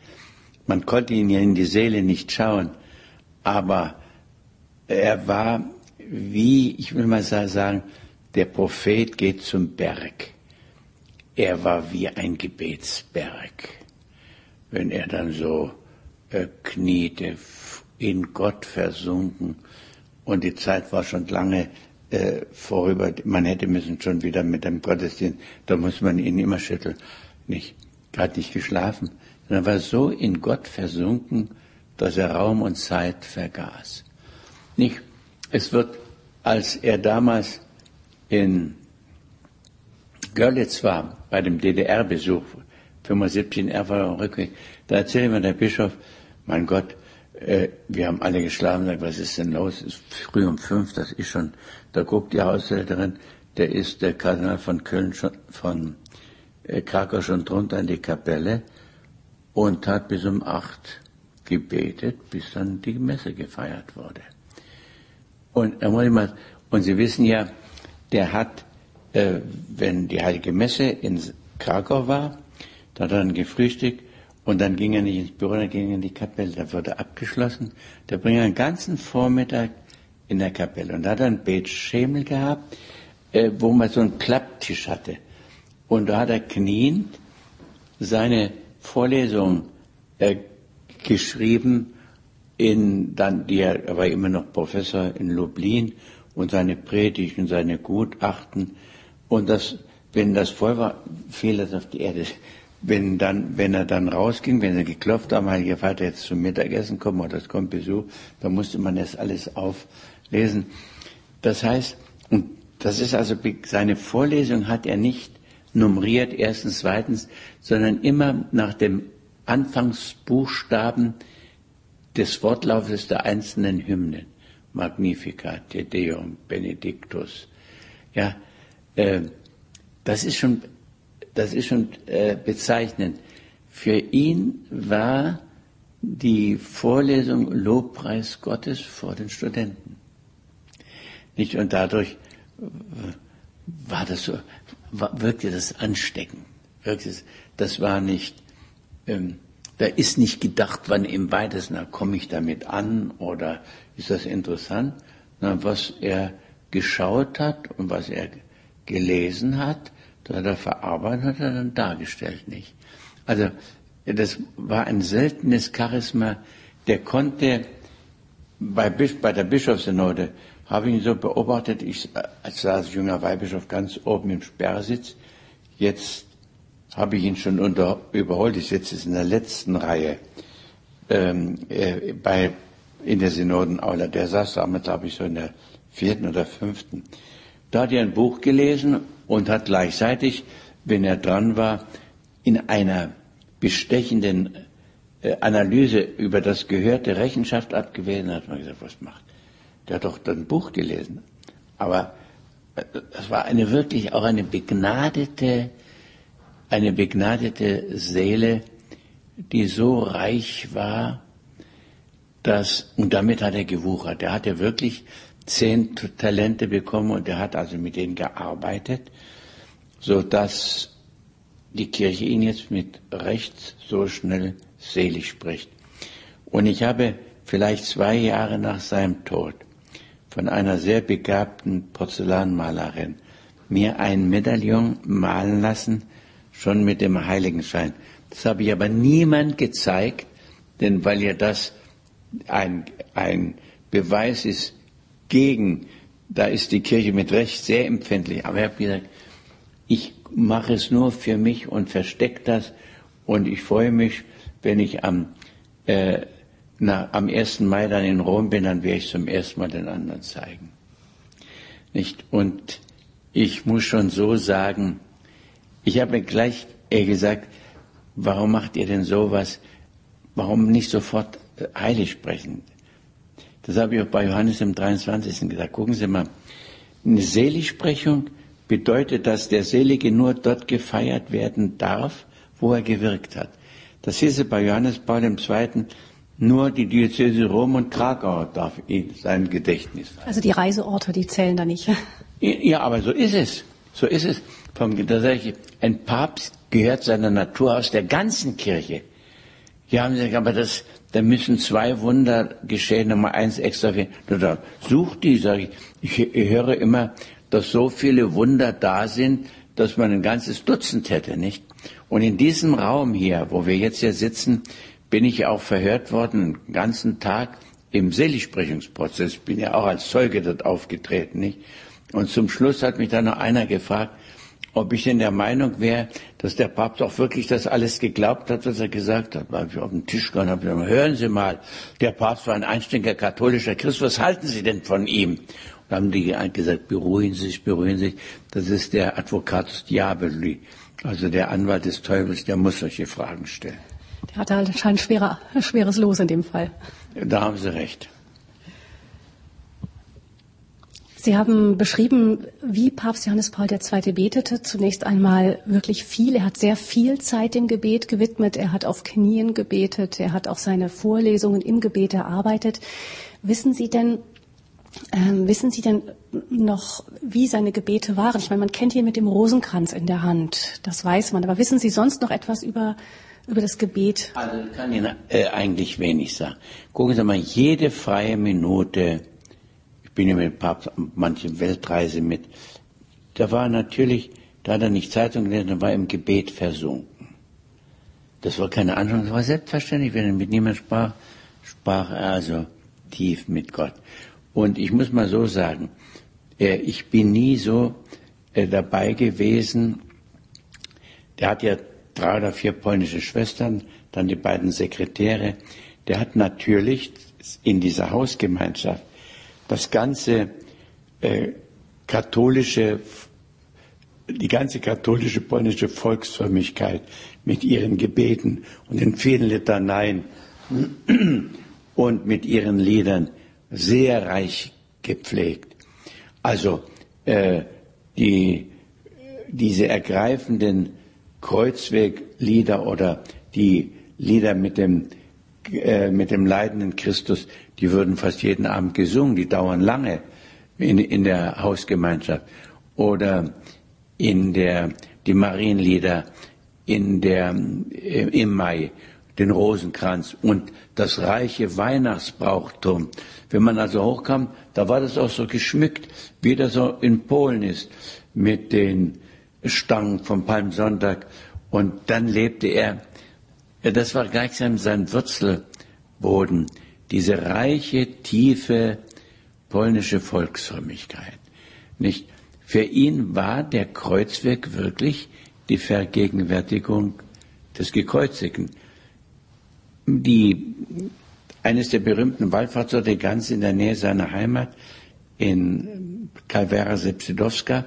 Speaker 6: Man konnte ihn ja in die Seele nicht schauen, aber er war wie, ich will mal sagen, der Prophet geht zum Berg. Er war wie ein Gebetsberg. Wenn er dann so äh, kniete, in Gott versunken, und die Zeit war schon lange äh, vorüber, man hätte müssen schon wieder mit dem Gottesdienst, da muss man ihn immer schütteln. Nicht, gerade nicht geschlafen, sondern war so in Gott versunken, dass er Raum und Zeit vergaß. Nicht, es wird, als er damals in Görlitz war, bei dem DDR-Besuch, 75 in Erfurt Rückweg, da erzählte mir der Bischof, mein Gott, äh, wir haben alle geschlafen, was ist denn los? Es ist früh um fünf, das ist schon, da guckt die Haushälterin, der ist der Kardinal von Köln schon, von äh, Krakau schon drunter in die Kapelle und hat bis um acht gebetet, bis dann die Messe gefeiert wurde. Und, und Sie wissen ja, der hat, äh, wenn die Heilige Messe in Krakau war, da hat er dann gefrühstückt und dann ging er nicht ins Büro, dann ging er in die Kapelle, da wurde abgeschlossen. Der bringt einen ganzen Vormittag in der Kapelle und da hat er einen Betschemel gehabt, äh, wo man so einen Klapptisch hatte. Und da hat er kniend seine Vorlesung äh, geschrieben, in, dann, die er war immer noch Professor in Lublin und seine Predigten, seine Gutachten. Und das, wenn das voll war, fiel das auf die Erde. Wenn dann, wenn er dann rausging, wenn er geklopft haben, Heiliger Vater, jetzt zum Mittagessen kommen oder es kommt Besuch, dann musste man das alles auflesen. Das heißt, und das ist also, seine Vorlesung hat er nicht nummeriert, erstens, zweitens, sondern immer nach dem Anfangsbuchstaben des Wortlaufes der einzelnen Hymnen. Magnificat, Te Deum, Benedictus. Ja, äh, das ist schon, das ist schon äh, bezeichnend. Für ihn war die Vorlesung Lobpreis Gottes vor den Studenten. Nicht? Und dadurch äh, war das so, war, wirkte das ansteckend. Wirkte es, das war nicht, ähm, da ist nicht gedacht, wann im weitesten, komme ich damit an oder ist das interessant? Na, was er geschaut hat und was er gelesen hat, das hat er verarbeitet, hat er dann dargestellt, nicht? Also, das war ein seltenes Charisma der konnte bei, bei der Bischofssynode habe ich ihn so beobachtet, ich als junger Weihbischof ganz oben im Sperrsitz. Jetzt habe ich ihn schon unter, überholt. Ich sitze in der letzten Reihe ähm, äh, bei, in der Synodenaula. Der saß damals, glaube ich, so in der vierten oder fünften. Da hat er ein Buch gelesen und hat gleichzeitig, wenn er dran war, in einer bestechenden äh, Analyse über das Gehörte Rechenschaft abgewählt hat man gesagt, was macht der hat doch ein Buch gelesen. Aber es war eine wirklich auch eine begnadete, eine begnadete Seele, die so reich war, dass, und damit hat er gewuchert. Er hatte wirklich zehn Talente bekommen und er hat also mit denen gearbeitet, so dass die Kirche ihn jetzt mit Recht so schnell selig spricht. Und ich habe vielleicht zwei Jahre nach seinem Tod von einer sehr begabten Porzellanmalerin mir ein Medaillon malen lassen, schon mit dem Heiligenschein. Das habe ich aber niemand gezeigt, denn weil ja das ein, ein Beweis ist gegen, da ist die Kirche mit Recht sehr empfindlich. Aber ich habe gesagt, ich mache es nur für mich und verstecke das und ich freue mich, wenn ich am äh, na, am 1. Mai dann in Rom bin, dann werde ich zum ersten Mal den anderen zeigen. Nicht? Und ich muss schon so sagen, ich habe gleich äh, gesagt, warum macht ihr denn sowas? Warum nicht sofort äh, heilig sprechen? Das habe ich auch bei Johannes im 23. gesagt. Gucken Sie mal, eine Seligsprechung bedeutet, dass der Selige nur dort gefeiert werden darf, wo er gewirkt hat. Das hieße bei Johannes Paul II. Nur die Diözese Rom und Krakau darf ihn sein Gedächtnis
Speaker 5: halten. Also die Reiseorte, die zählen da nicht. *laughs*
Speaker 6: Ja, aber so ist es. So ist es. Da sage ich, ein Papst gehört seiner Natur aus der ganzen Kirche. Ja, haben sie gesagt, aber das, da müssen zwei Wunder geschehen, Nummer eins extra. Da, such die, sage ich. Ich höre immer, dass so viele Wunder da sind, dass man ein ganzes Dutzend hätte, nicht? Und in diesem Raum hier, wo wir jetzt hier sitzen, bin ich auch verhört worden, den ganzen Tag im Seligsprechungsprozess. Bin ja auch als Zeuge dort aufgetreten, nicht? Und zum Schluss hat mich dann noch einer gefragt, ob ich denn der Meinung wäre, dass der Papst auch wirklich das alles geglaubt hat, was er gesagt hat. Weil ich auf den Tisch gegangen habe, gesagt, hören Sie mal, der Papst war ein einständiger katholischer Christ, was halten Sie denn von ihm? Und haben die gesagt, beruhigen Sie sich, beruhigen Sie sich, das ist der Advocatus Diaboli, also der Anwalt des Teufels, der muss solche Fragen stellen.
Speaker 5: Der hatte halt anscheinend schwerer, schweres Los in dem Fall.
Speaker 6: Da haben Sie recht.
Speaker 5: Sie haben beschrieben, wie Papst Johannes Paul II. betete. Zunächst einmal wirklich viel. Er hat sehr viel Zeit dem Gebet gewidmet. Er hat auf Knien gebetet. Er hat auch seine Vorlesungen im Gebet erarbeitet. Wissen Sie denn, ähm, wissen Sie denn noch, wie seine Gebete waren? Ich meine, man kennt ihn mit dem Rosenkranz in der Hand. Das weiß man. Aber wissen Sie sonst noch etwas über über das Gebet?
Speaker 6: Also kann Ihnen äh, eigentlich wenig sagen. Gucken Sie mal, jede freie Minute, ich bin ja mit Papst manche Weltreise mit, da war natürlich, da hat er nicht Zeitung gelesen, da war im Gebet versunken. Das war keine Anschauung, das war selbstverständlich, wenn er mit niemand sprach, sprach er also tief mit Gott. Und ich muss mal so sagen, äh, ich bin nie so äh, dabei gewesen, der hat ja drei oder vier polnische Schwestern, dann die beiden Sekretäre. Der hat natürlich in dieser Hausgemeinschaft das ganze äh, katholische, die ganze katholische polnische Volksfrömmigkeit mit ihren Gebeten und den vielen Litaneien *clears throat* und mit ihren Liedern sehr reich gepflegt. Also äh, die, diese ergreifenden Kreuzweglieder oder die Lieder mit dem, äh, mit dem leidenden Christus, die würden fast jeden Abend gesungen, die dauern lange in, in der Hausgemeinschaft. Oder in der, die Marienlieder in der, äh, im Mai, den Rosenkranz und das reiche Weihnachtsbrauchtum. Wenn man also hochkam, da war das auch so geschmückt, wie das so in Polen ist, mit den Stangen vom Palmsonntag. Und dann lebte er, das war gleichsam sein Wurzelboden, diese reiche, tiefe polnische Volksfrömmigkeit. Nicht? Für ihn war der Kreuzweg wirklich die Vergegenwärtigung des Gekreuzigten. Die, eines der berühmten Wallfahrtsorte ganz in der Nähe seiner Heimat in Kalvera Sepsidowska,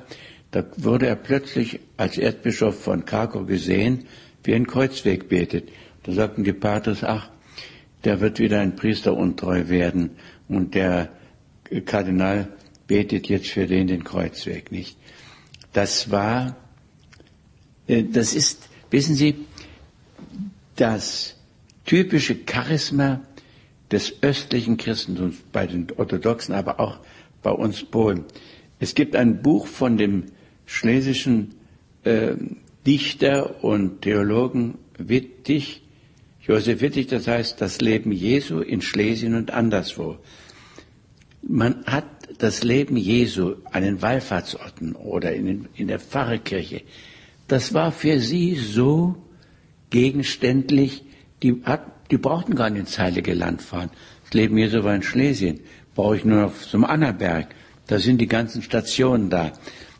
Speaker 6: da wurde er plötzlich als Erzbischof von Krakow gesehen, wie ein Kreuzweg betet. Da sagten die Paters, ach, der wird wieder ein Priester untreu werden und der Kardinal betet jetzt für den den Kreuzweg nicht. Das war, äh, das ist, wissen Sie, das typische Charisma des östlichen Christentums bei den Orthodoxen, aber auch bei uns Polen. Es gibt ein Buch von dem schlesischen äh, Dichter und Theologen Wittig, Josef Wittig, das heißt das Leben Jesu in Schlesien und anderswo. Man hat das Leben Jesu an den Wallfahrtsorten oder in, in der Pfarrkirche, das war für sie so gegenständlich, die, hat, die brauchten gar nicht ins Heilige Land fahren. Das Leben Jesu war in Schlesien, brauche ich nur noch zum Annaberg. Da sind die ganzen Stationen da.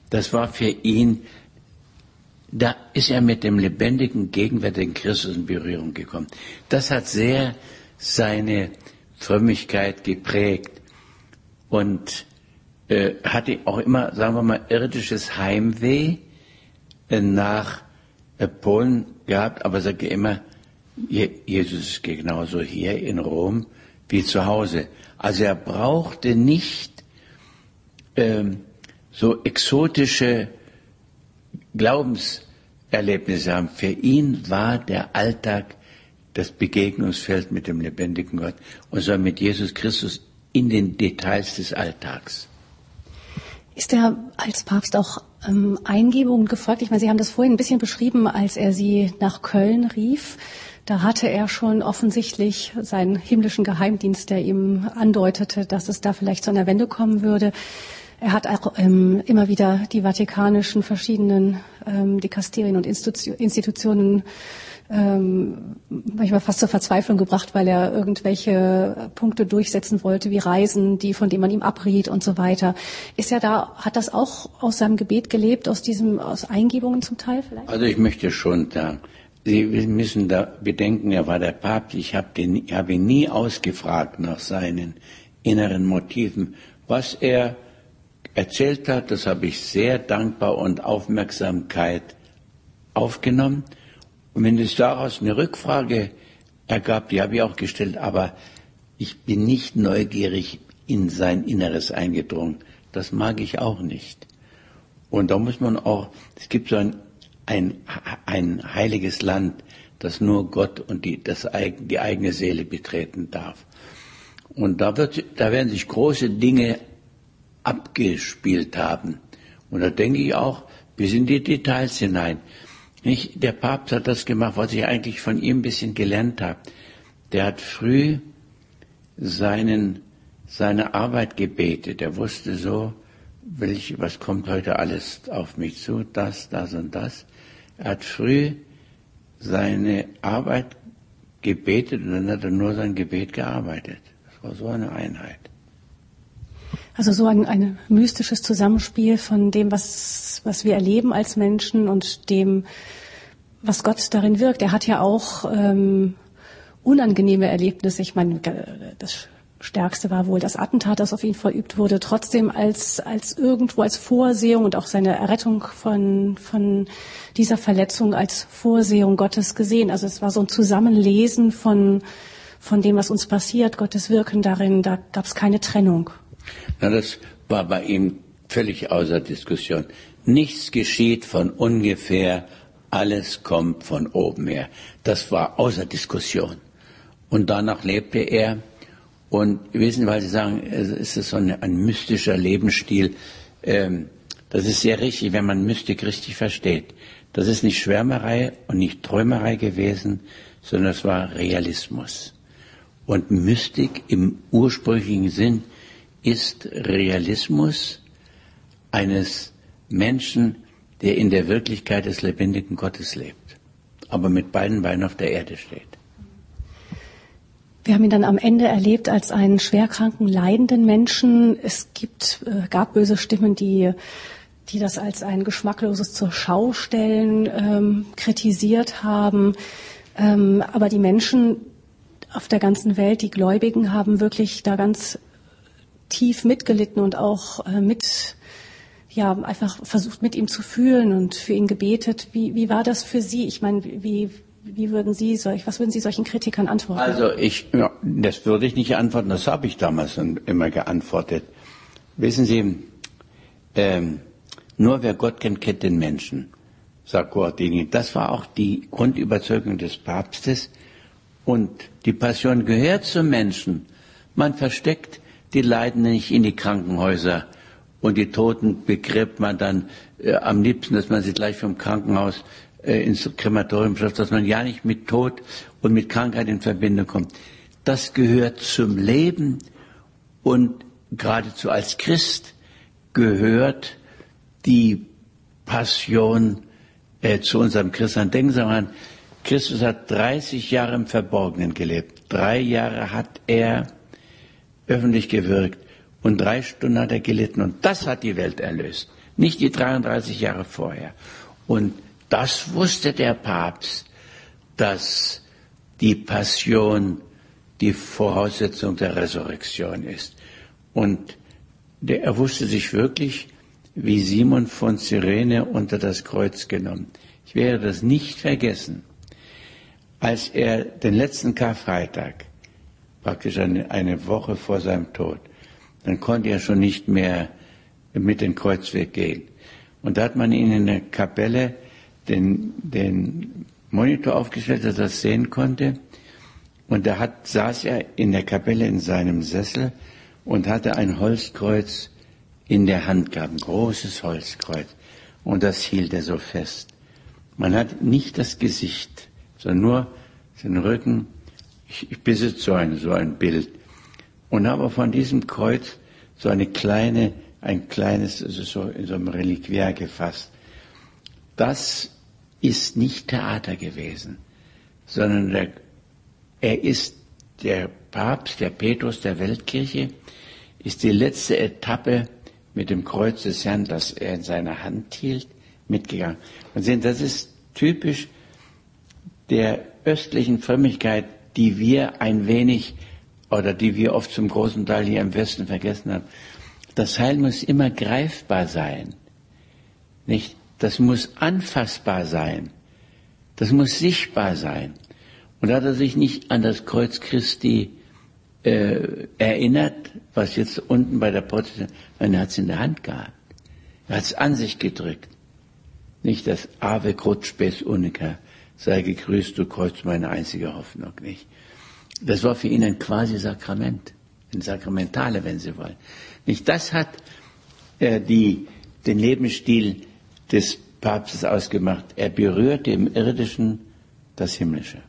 Speaker 6: Das war für ihn, da ist er mit dem lebendigen, gegenwärtigen Christus in Berührung gekommen. Das hat sehr seine Frömmigkeit geprägt und äh, hatte auch immer, sagen wir mal, irdisches Heimweh äh, nach äh, Polen gehabt, aber sage immer, Jesus ist genauso hier in Rom wie zu Hause. Also er brauchte nicht ähm, so exotische Glaubenserlebnisse haben. Für ihn war der Alltag das Begegnungsfeld mit dem lebendigen Gott und zwar mit Jesus Christus in den Details des Alltags.
Speaker 5: Ist er als Papst auch ähm, Eingebungen gefolgt? Ich meine, Sie haben das vorhin ein bisschen beschrieben, als er Sie nach Köln rief. Da hatte er schon offensichtlich seinen himmlischen Geheimdienst, der ihm andeutete, dass es da vielleicht zu einer Wende kommen würde. Er hat auch ähm, immer wieder die vatikanischen verschiedenen ähm, Dikasterien und Institu Institutionen ähm, manchmal fast zur Verzweiflung gebracht, weil er irgendwelche Punkte durchsetzen wollte, wie Reisen, die von denen man ihm abriet und so weiter. Ist er da, hat das auch aus seinem Gebet gelebt, aus diesem, aus Eingebungen zum Teil vielleicht?
Speaker 6: Also ich möchte schon sagen, Sie müssen da bedenken, er war der Papst. Ich habe hab ihn nie ausgefragt nach seinen inneren Motiven. Was er erzählt hat, das habe ich sehr dankbar und Aufmerksamkeit aufgenommen. Und wenn es daraus eine Rückfrage ergab, die habe ich auch gestellt, aber ich bin nicht neugierig in sein Inneres eingedrungen. Das mag ich auch nicht. Und da muss man auch, es gibt so ein, ein, ein heiliges Land, das nur Gott und die, das, die eigene Seele betreten darf. Und da, wird, da werden sich große Dinge abgespielt haben. Und da denke ich auch bis in die Details hinein. Nicht? Der Papst hat das gemacht, was ich eigentlich von ihm ein bisschen gelernt habe. Der hat früh seinen, seine Arbeit gebetet. Er wusste so, welch, was kommt heute alles auf mich zu, das, das und das. Er hat früh seine Arbeit gebetet und dann hat er nur sein Gebet gearbeitet. Das war so eine Einheit.
Speaker 5: Also so ein, ein mystisches Zusammenspiel von dem, was, was wir erleben als Menschen und dem, was Gott darin wirkt. Er hat ja auch ähm, unangenehme Erlebnisse. Ich meine, das Stärkste war wohl das Attentat, das auf ihn verübt wurde. Trotzdem als, als irgendwo als Vorsehung und auch seine Errettung von, von dieser Verletzung als Vorsehung Gottes gesehen. Also es war so ein Zusammenlesen von, von dem, was uns passiert, Gottes Wirken darin. Da gab es keine Trennung.
Speaker 6: Na, das war bei ihm völlig außer Diskussion. Nichts geschieht von ungefähr, alles kommt von oben her. Das war außer Diskussion. Und danach lebte er. Und wissen, weil Sie sagen, es ist so ein, ein mystischer Lebensstil. Ähm, das ist sehr richtig, wenn man Mystik richtig versteht. Das ist nicht Schwärmerei und nicht Träumerei gewesen, sondern es war Realismus. Und Mystik im ursprünglichen Sinn ist Realismus eines Menschen, der in der Wirklichkeit des lebendigen Gottes lebt, aber mit beiden Beinen auf der Erde steht.
Speaker 5: Wir haben ihn dann am Ende erlebt als einen schwerkranken, leidenden Menschen. Es gibt, äh, gab böse Stimmen, die, die das als ein geschmackloses zur Schaustellen ähm, kritisiert haben. Ähm, aber die Menschen auf der ganzen Welt, die Gläubigen, haben wirklich da ganz tief mitgelitten und auch äh, mit, ja, einfach versucht mit ihm zu fühlen und für ihn gebetet. Wie, wie war das für Sie? Ich meine, wie, wie würden Sie solch, was würden Sie solchen Kritikern antworten?
Speaker 6: Also ich, ja, das würde ich nicht antworten, das habe ich damals immer geantwortet. Wissen Sie, ähm, nur wer Gott kennt, kennt den Menschen, sagt Guardini. Das war auch die Grundüberzeugung des Papstes. Und die Passion gehört zum Menschen. Man versteckt die Leiden nicht in die Krankenhäuser und die Toten begräbt man dann äh, am liebsten, dass man sie gleich vom Krankenhaus äh, ins Krematorium schafft, dass man ja nicht mit Tod und mit Krankheit in Verbindung kommt. Das gehört zum Leben und geradezu als Christ gehört die Passion äh, zu unserem Christen. Denken Sie mal an, Christus hat 30 Jahre im Verborgenen gelebt. Drei Jahre hat er öffentlich gewirkt und drei Stunden hat er gelitten. Und das hat die Welt erlöst, nicht die 33 Jahre vorher. Und das wusste der Papst, dass die Passion die Voraussetzung der Resurrektion ist. Und der, er wusste sich wirklich wie Simon von Cyrene unter das Kreuz genommen. Ich werde das nicht vergessen. Als er den letzten Karfreitag, praktisch eine, eine Woche vor seinem Tod, dann konnte er schon nicht mehr mit dem Kreuzweg gehen. Und da hat man ihn in der Kapelle den, den Monitor aufgestellt, dass er das sehen konnte. Und da hat, saß er in der Kapelle in seinem Sessel und hatte ein Holzkreuz in der Hand gehabt, ein großes Holzkreuz. Und das hielt er so fest. Man hat nicht das Gesicht, sondern nur den Rücken. Ich, ich besitze so ein, so ein Bild. Und habe von diesem Kreuz so eine kleine, ein kleines, also so in so einem Reliquiar gefasst. Das ist nicht Theater gewesen, sondern der, er ist der Papst, der Petrus der Weltkirche, ist die letzte Etappe mit dem Kreuz des Herrn, das er in seiner Hand hielt, mitgegangen. Und sehen, das ist typisch der östlichen Frömmigkeit, die wir ein wenig oder die wir oft zum großen Teil hier im Westen vergessen haben. Das Heil muss immer greifbar sein. Nicht? Das muss anfassbar sein. Das muss sichtbar sein. Und da hat er sich nicht an das Kreuz Christi äh, erinnert, was jetzt unten bei der Porte, sondern er hat es in der Hand gehabt. Er hat es an sich gedrückt. Nicht das Ave Spes Unica, sei gegrüßt, du Kreuz, meine einzige Hoffnung, nicht? Das war für ihn ein quasi Sakrament, ein Sakramentale, wenn Sie wollen. Nicht das hat äh, die, den Lebensstil des Papstes ausgemacht. Er berührte im Irdischen das Himmlische.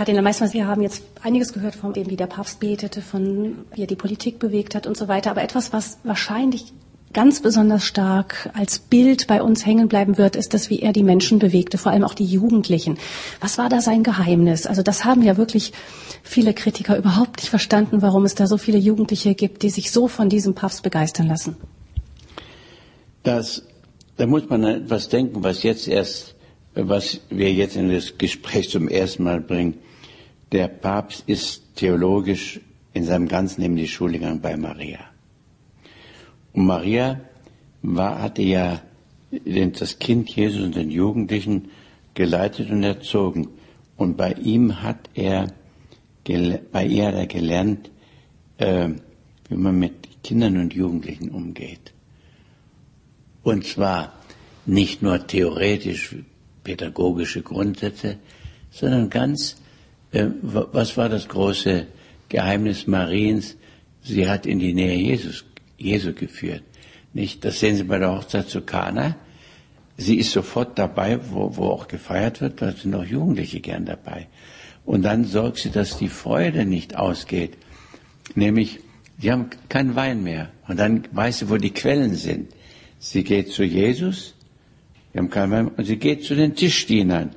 Speaker 5: Kardinal Meissner, Sie haben jetzt einiges gehört von dem, wie der Papst betete, von wie er die Politik bewegt hat und so weiter. Aber etwas, was wahrscheinlich ganz besonders stark als Bild bei uns hängen bleiben wird, ist das, wie er die Menschen bewegte, vor allem auch die Jugendlichen. Was war da sein Geheimnis? Also das haben ja wirklich viele Kritiker überhaupt nicht verstanden, warum es da so viele Jugendliche gibt, die sich so von diesem Papst begeistern lassen.
Speaker 6: Das, da muss man etwas denken, was jetzt erst, was wir jetzt in das Gespräch zum ersten Mal bringen. Der Papst ist theologisch in seinem ganzen Leben die Schule gegangen bei Maria. Und Maria war, hatte ja das Kind Jesus und den Jugendlichen geleitet und erzogen. Und bei ihm hat er, bei ihr hat er gelernt, äh, wie man mit Kindern und Jugendlichen umgeht. Und zwar nicht nur theoretisch pädagogische Grundsätze, sondern ganz, was war das große Geheimnis Mariens? Sie hat in die Nähe Jesus Jesu geführt. Nicht? Das sehen Sie bei der Hochzeit zu Kana. Sie ist sofort dabei, wo, wo auch gefeiert wird, da sind auch Jugendliche gern dabei. Und dann sorgt sie, dass die Freude nicht ausgeht. Nämlich, Die haben keinen Wein mehr. Und dann weiß sie, wo die Quellen sind. Sie geht zu Jesus, die haben keinen Wein, und sie geht zu den Tischdienern.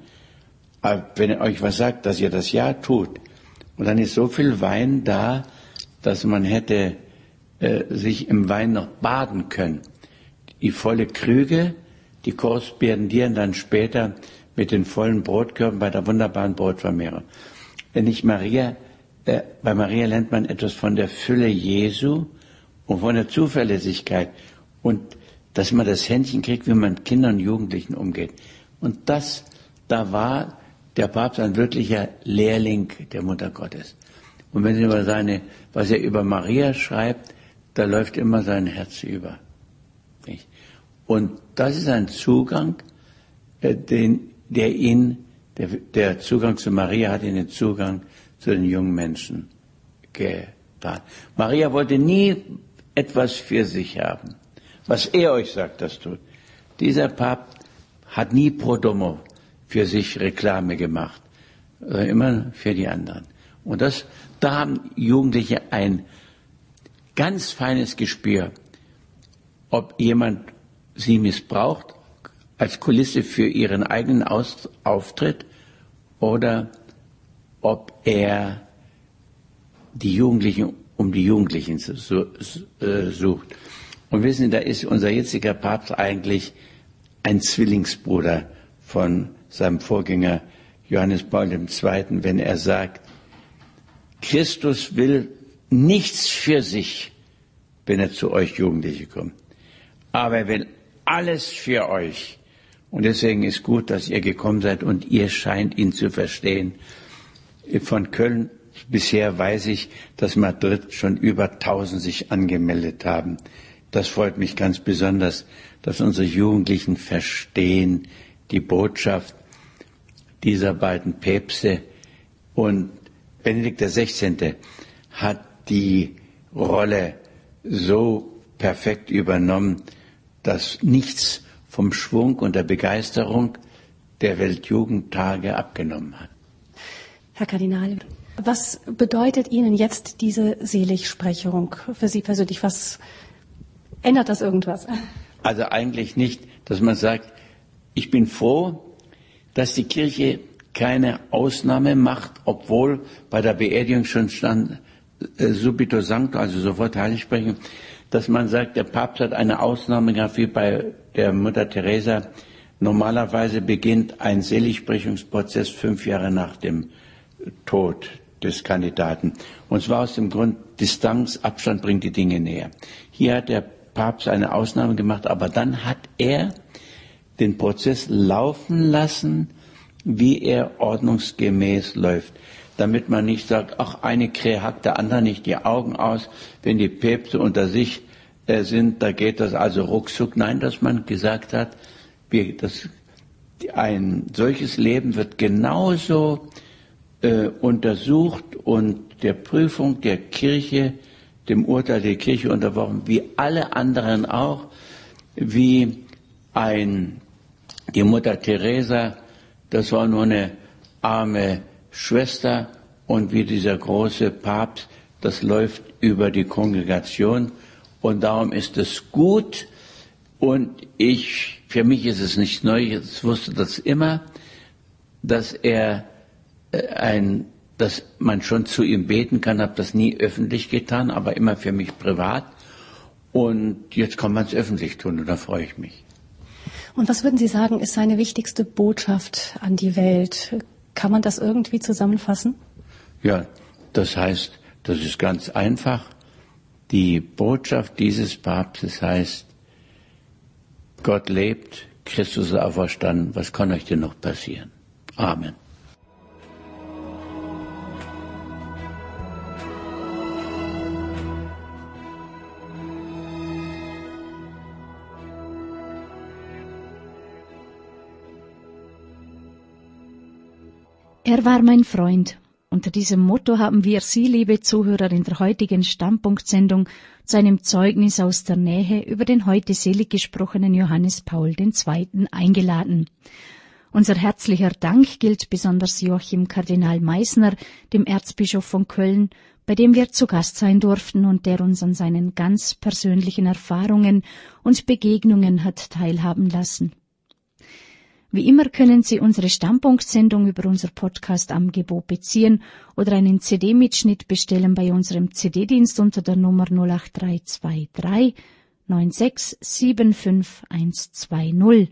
Speaker 6: Aber wenn euch was sagt, dass ihr das ja tut, und dann ist so viel Wein da, dass man hätte äh, sich im Wein noch baden können. Die volle Krüge, die korrespondieren dann später mit den vollen Brotkörben bei der wunderbaren Brotvermehrung. Wenn ich Maria, äh, bei Maria lernt man etwas von der Fülle Jesu und von der Zuverlässigkeit und dass man das Händchen kriegt, wie man mit Kindern und Jugendlichen umgeht. Und das, da war der Papst ein wirklicher Lehrling der Mutter Gottes. Und wenn Sie über seine, was er über Maria schreibt, da läuft immer sein Herz über. Und das ist ein Zugang, äh, den, der ihn, der, der Zugang zu Maria hat ihn den Zugang zu den jungen Menschen getan. Maria wollte nie etwas für sich haben. Was er euch sagt, das tut. Dieser Papst hat nie pro domo für sich Reklame gemacht, sondern immer für die anderen. Und das, da haben Jugendliche ein ganz feines Gespür, ob jemand sie missbraucht als Kulisse für ihren eigenen Aus Auftritt oder ob er die Jugendlichen um die Jugendlichen äh, sucht. Und wissen Sie, da ist unser jetziger Papst eigentlich ein Zwillingsbruder von seinem Vorgänger Johannes Paul II., wenn er sagt, Christus will nichts für sich, wenn er zu euch Jugendliche kommt. Aber er will alles für euch. Und deswegen ist gut, dass ihr gekommen seid und ihr scheint ihn zu verstehen. Von Köln bisher weiß ich, dass Madrid schon über tausend sich angemeldet haben. Das freut mich ganz besonders, dass unsere Jugendlichen verstehen die Botschaft dieser beiden Päpste. Und Benedikt XVI. hat die Rolle so perfekt übernommen, dass nichts vom Schwung und der Begeisterung der Weltjugendtage abgenommen hat.
Speaker 5: Herr Kardinal, was bedeutet Ihnen jetzt diese Seligsprechung für Sie persönlich? Was ändert das irgendwas?
Speaker 6: Also eigentlich nicht, dass man sagt, ich bin froh, dass die Kirche keine Ausnahme macht, obwohl bei der Beerdigung schon stand, äh, subito sancto, also sofort Heiligsprechung, dass man sagt, der Papst hat eine Ausnahme gehabt, wie bei der Mutter Teresa. Normalerweise beginnt ein Seligsprechungsprozess fünf Jahre nach dem Tod des Kandidaten. Und zwar aus dem Grund, Distanz, Abstand bringt die Dinge näher. Hier hat der Papst eine Ausnahme gemacht, aber dann hat er den Prozess laufen lassen, wie er ordnungsgemäß läuft. Damit man nicht sagt, ach, eine Krähe hackt der andere nicht die Augen aus, wenn die Päpste unter sich äh, sind, da geht das also ruckzuck. Nein, dass man gesagt hat, wir, das, ein solches Leben wird genauso äh, untersucht und der Prüfung der Kirche, dem Urteil der Kirche unterworfen, wie alle anderen auch, wie ein die Mutter Teresa, das war nur eine arme Schwester und wie dieser große Papst, das läuft über die Kongregation und darum ist es gut und ich, für mich ist es nicht neu, ich wusste das immer, dass er äh, ein, dass man schon zu ihm beten kann, habe das nie öffentlich getan, aber immer für mich privat und jetzt kann man es öffentlich tun und da freue ich mich.
Speaker 5: Und was würden Sie sagen, ist seine wichtigste Botschaft an die Welt? Kann man das irgendwie zusammenfassen?
Speaker 6: Ja, das heißt, das ist ganz einfach. Die Botschaft dieses Papstes heißt, Gott lebt, Christus ist auferstanden, was kann euch denn noch passieren? Amen.
Speaker 1: Er war mein Freund. Unter diesem Motto haben wir Sie, liebe Zuhörer, in der heutigen Stammpunktsendung zu einem Zeugnis aus der Nähe über den heute selig gesprochenen Johannes Paul II. eingeladen. Unser herzlicher Dank gilt besonders Joachim Kardinal Meissner, dem Erzbischof von Köln, bei dem wir zu Gast sein durften und der uns an seinen ganz persönlichen Erfahrungen und Begegnungen hat teilhaben lassen. Wie immer können Sie unsere Stammpunktsendung über unser Podcast-Angebot beziehen oder einen CD-Mitschnitt bestellen bei unserem CD-Dienst unter der Nummer 08323 9675120.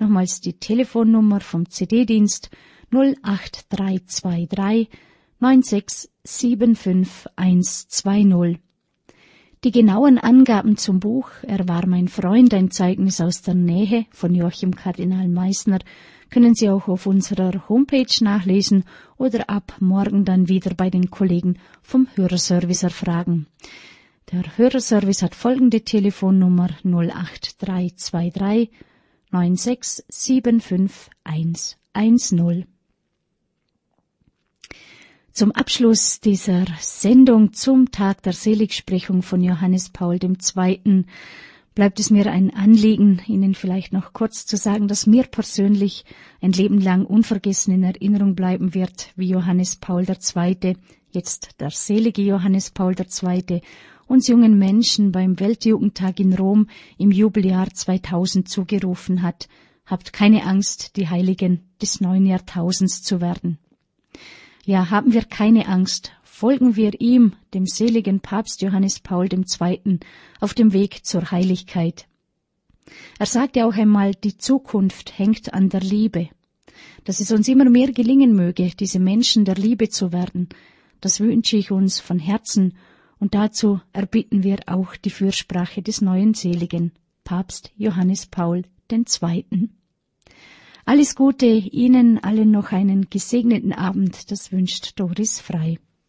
Speaker 1: Nochmals die Telefonnummer vom CD-Dienst 08323 9675120. Die genauen Angaben zum Buch Er war mein Freund, ein Zeugnis aus der Nähe von Joachim Kardinal Meissner können Sie auch auf unserer Homepage nachlesen oder ab morgen dann wieder bei den Kollegen vom Hörerservice erfragen. Der Hörerservice hat folgende Telefonnummer 08323 9675110. Zum Abschluss dieser Sendung zum Tag der Seligsprechung von Johannes Paul II. bleibt es mir ein Anliegen, Ihnen vielleicht noch kurz zu sagen, dass mir persönlich ein Leben lang unvergessen in Erinnerung bleiben wird, wie Johannes Paul II., jetzt der selige Johannes Paul II., uns jungen Menschen beim Weltjugendtag in Rom im Jubeljahr 2000 zugerufen hat, habt keine Angst, die Heiligen des neuen Jahrtausends zu werden. Ja, haben wir keine Angst, folgen wir ihm, dem seligen Papst Johannes Paul II., auf dem Weg zur Heiligkeit. Er sagte auch einmal, die Zukunft hängt an der Liebe. Dass es uns immer mehr gelingen möge, diese Menschen der Liebe zu werden, das wünsche ich uns von Herzen und dazu erbitten wir auch die Fürsprache des neuen Seligen, Papst Johannes Paul II. Alles Gute Ihnen allen noch einen gesegneten Abend, das wünscht Doris Frei.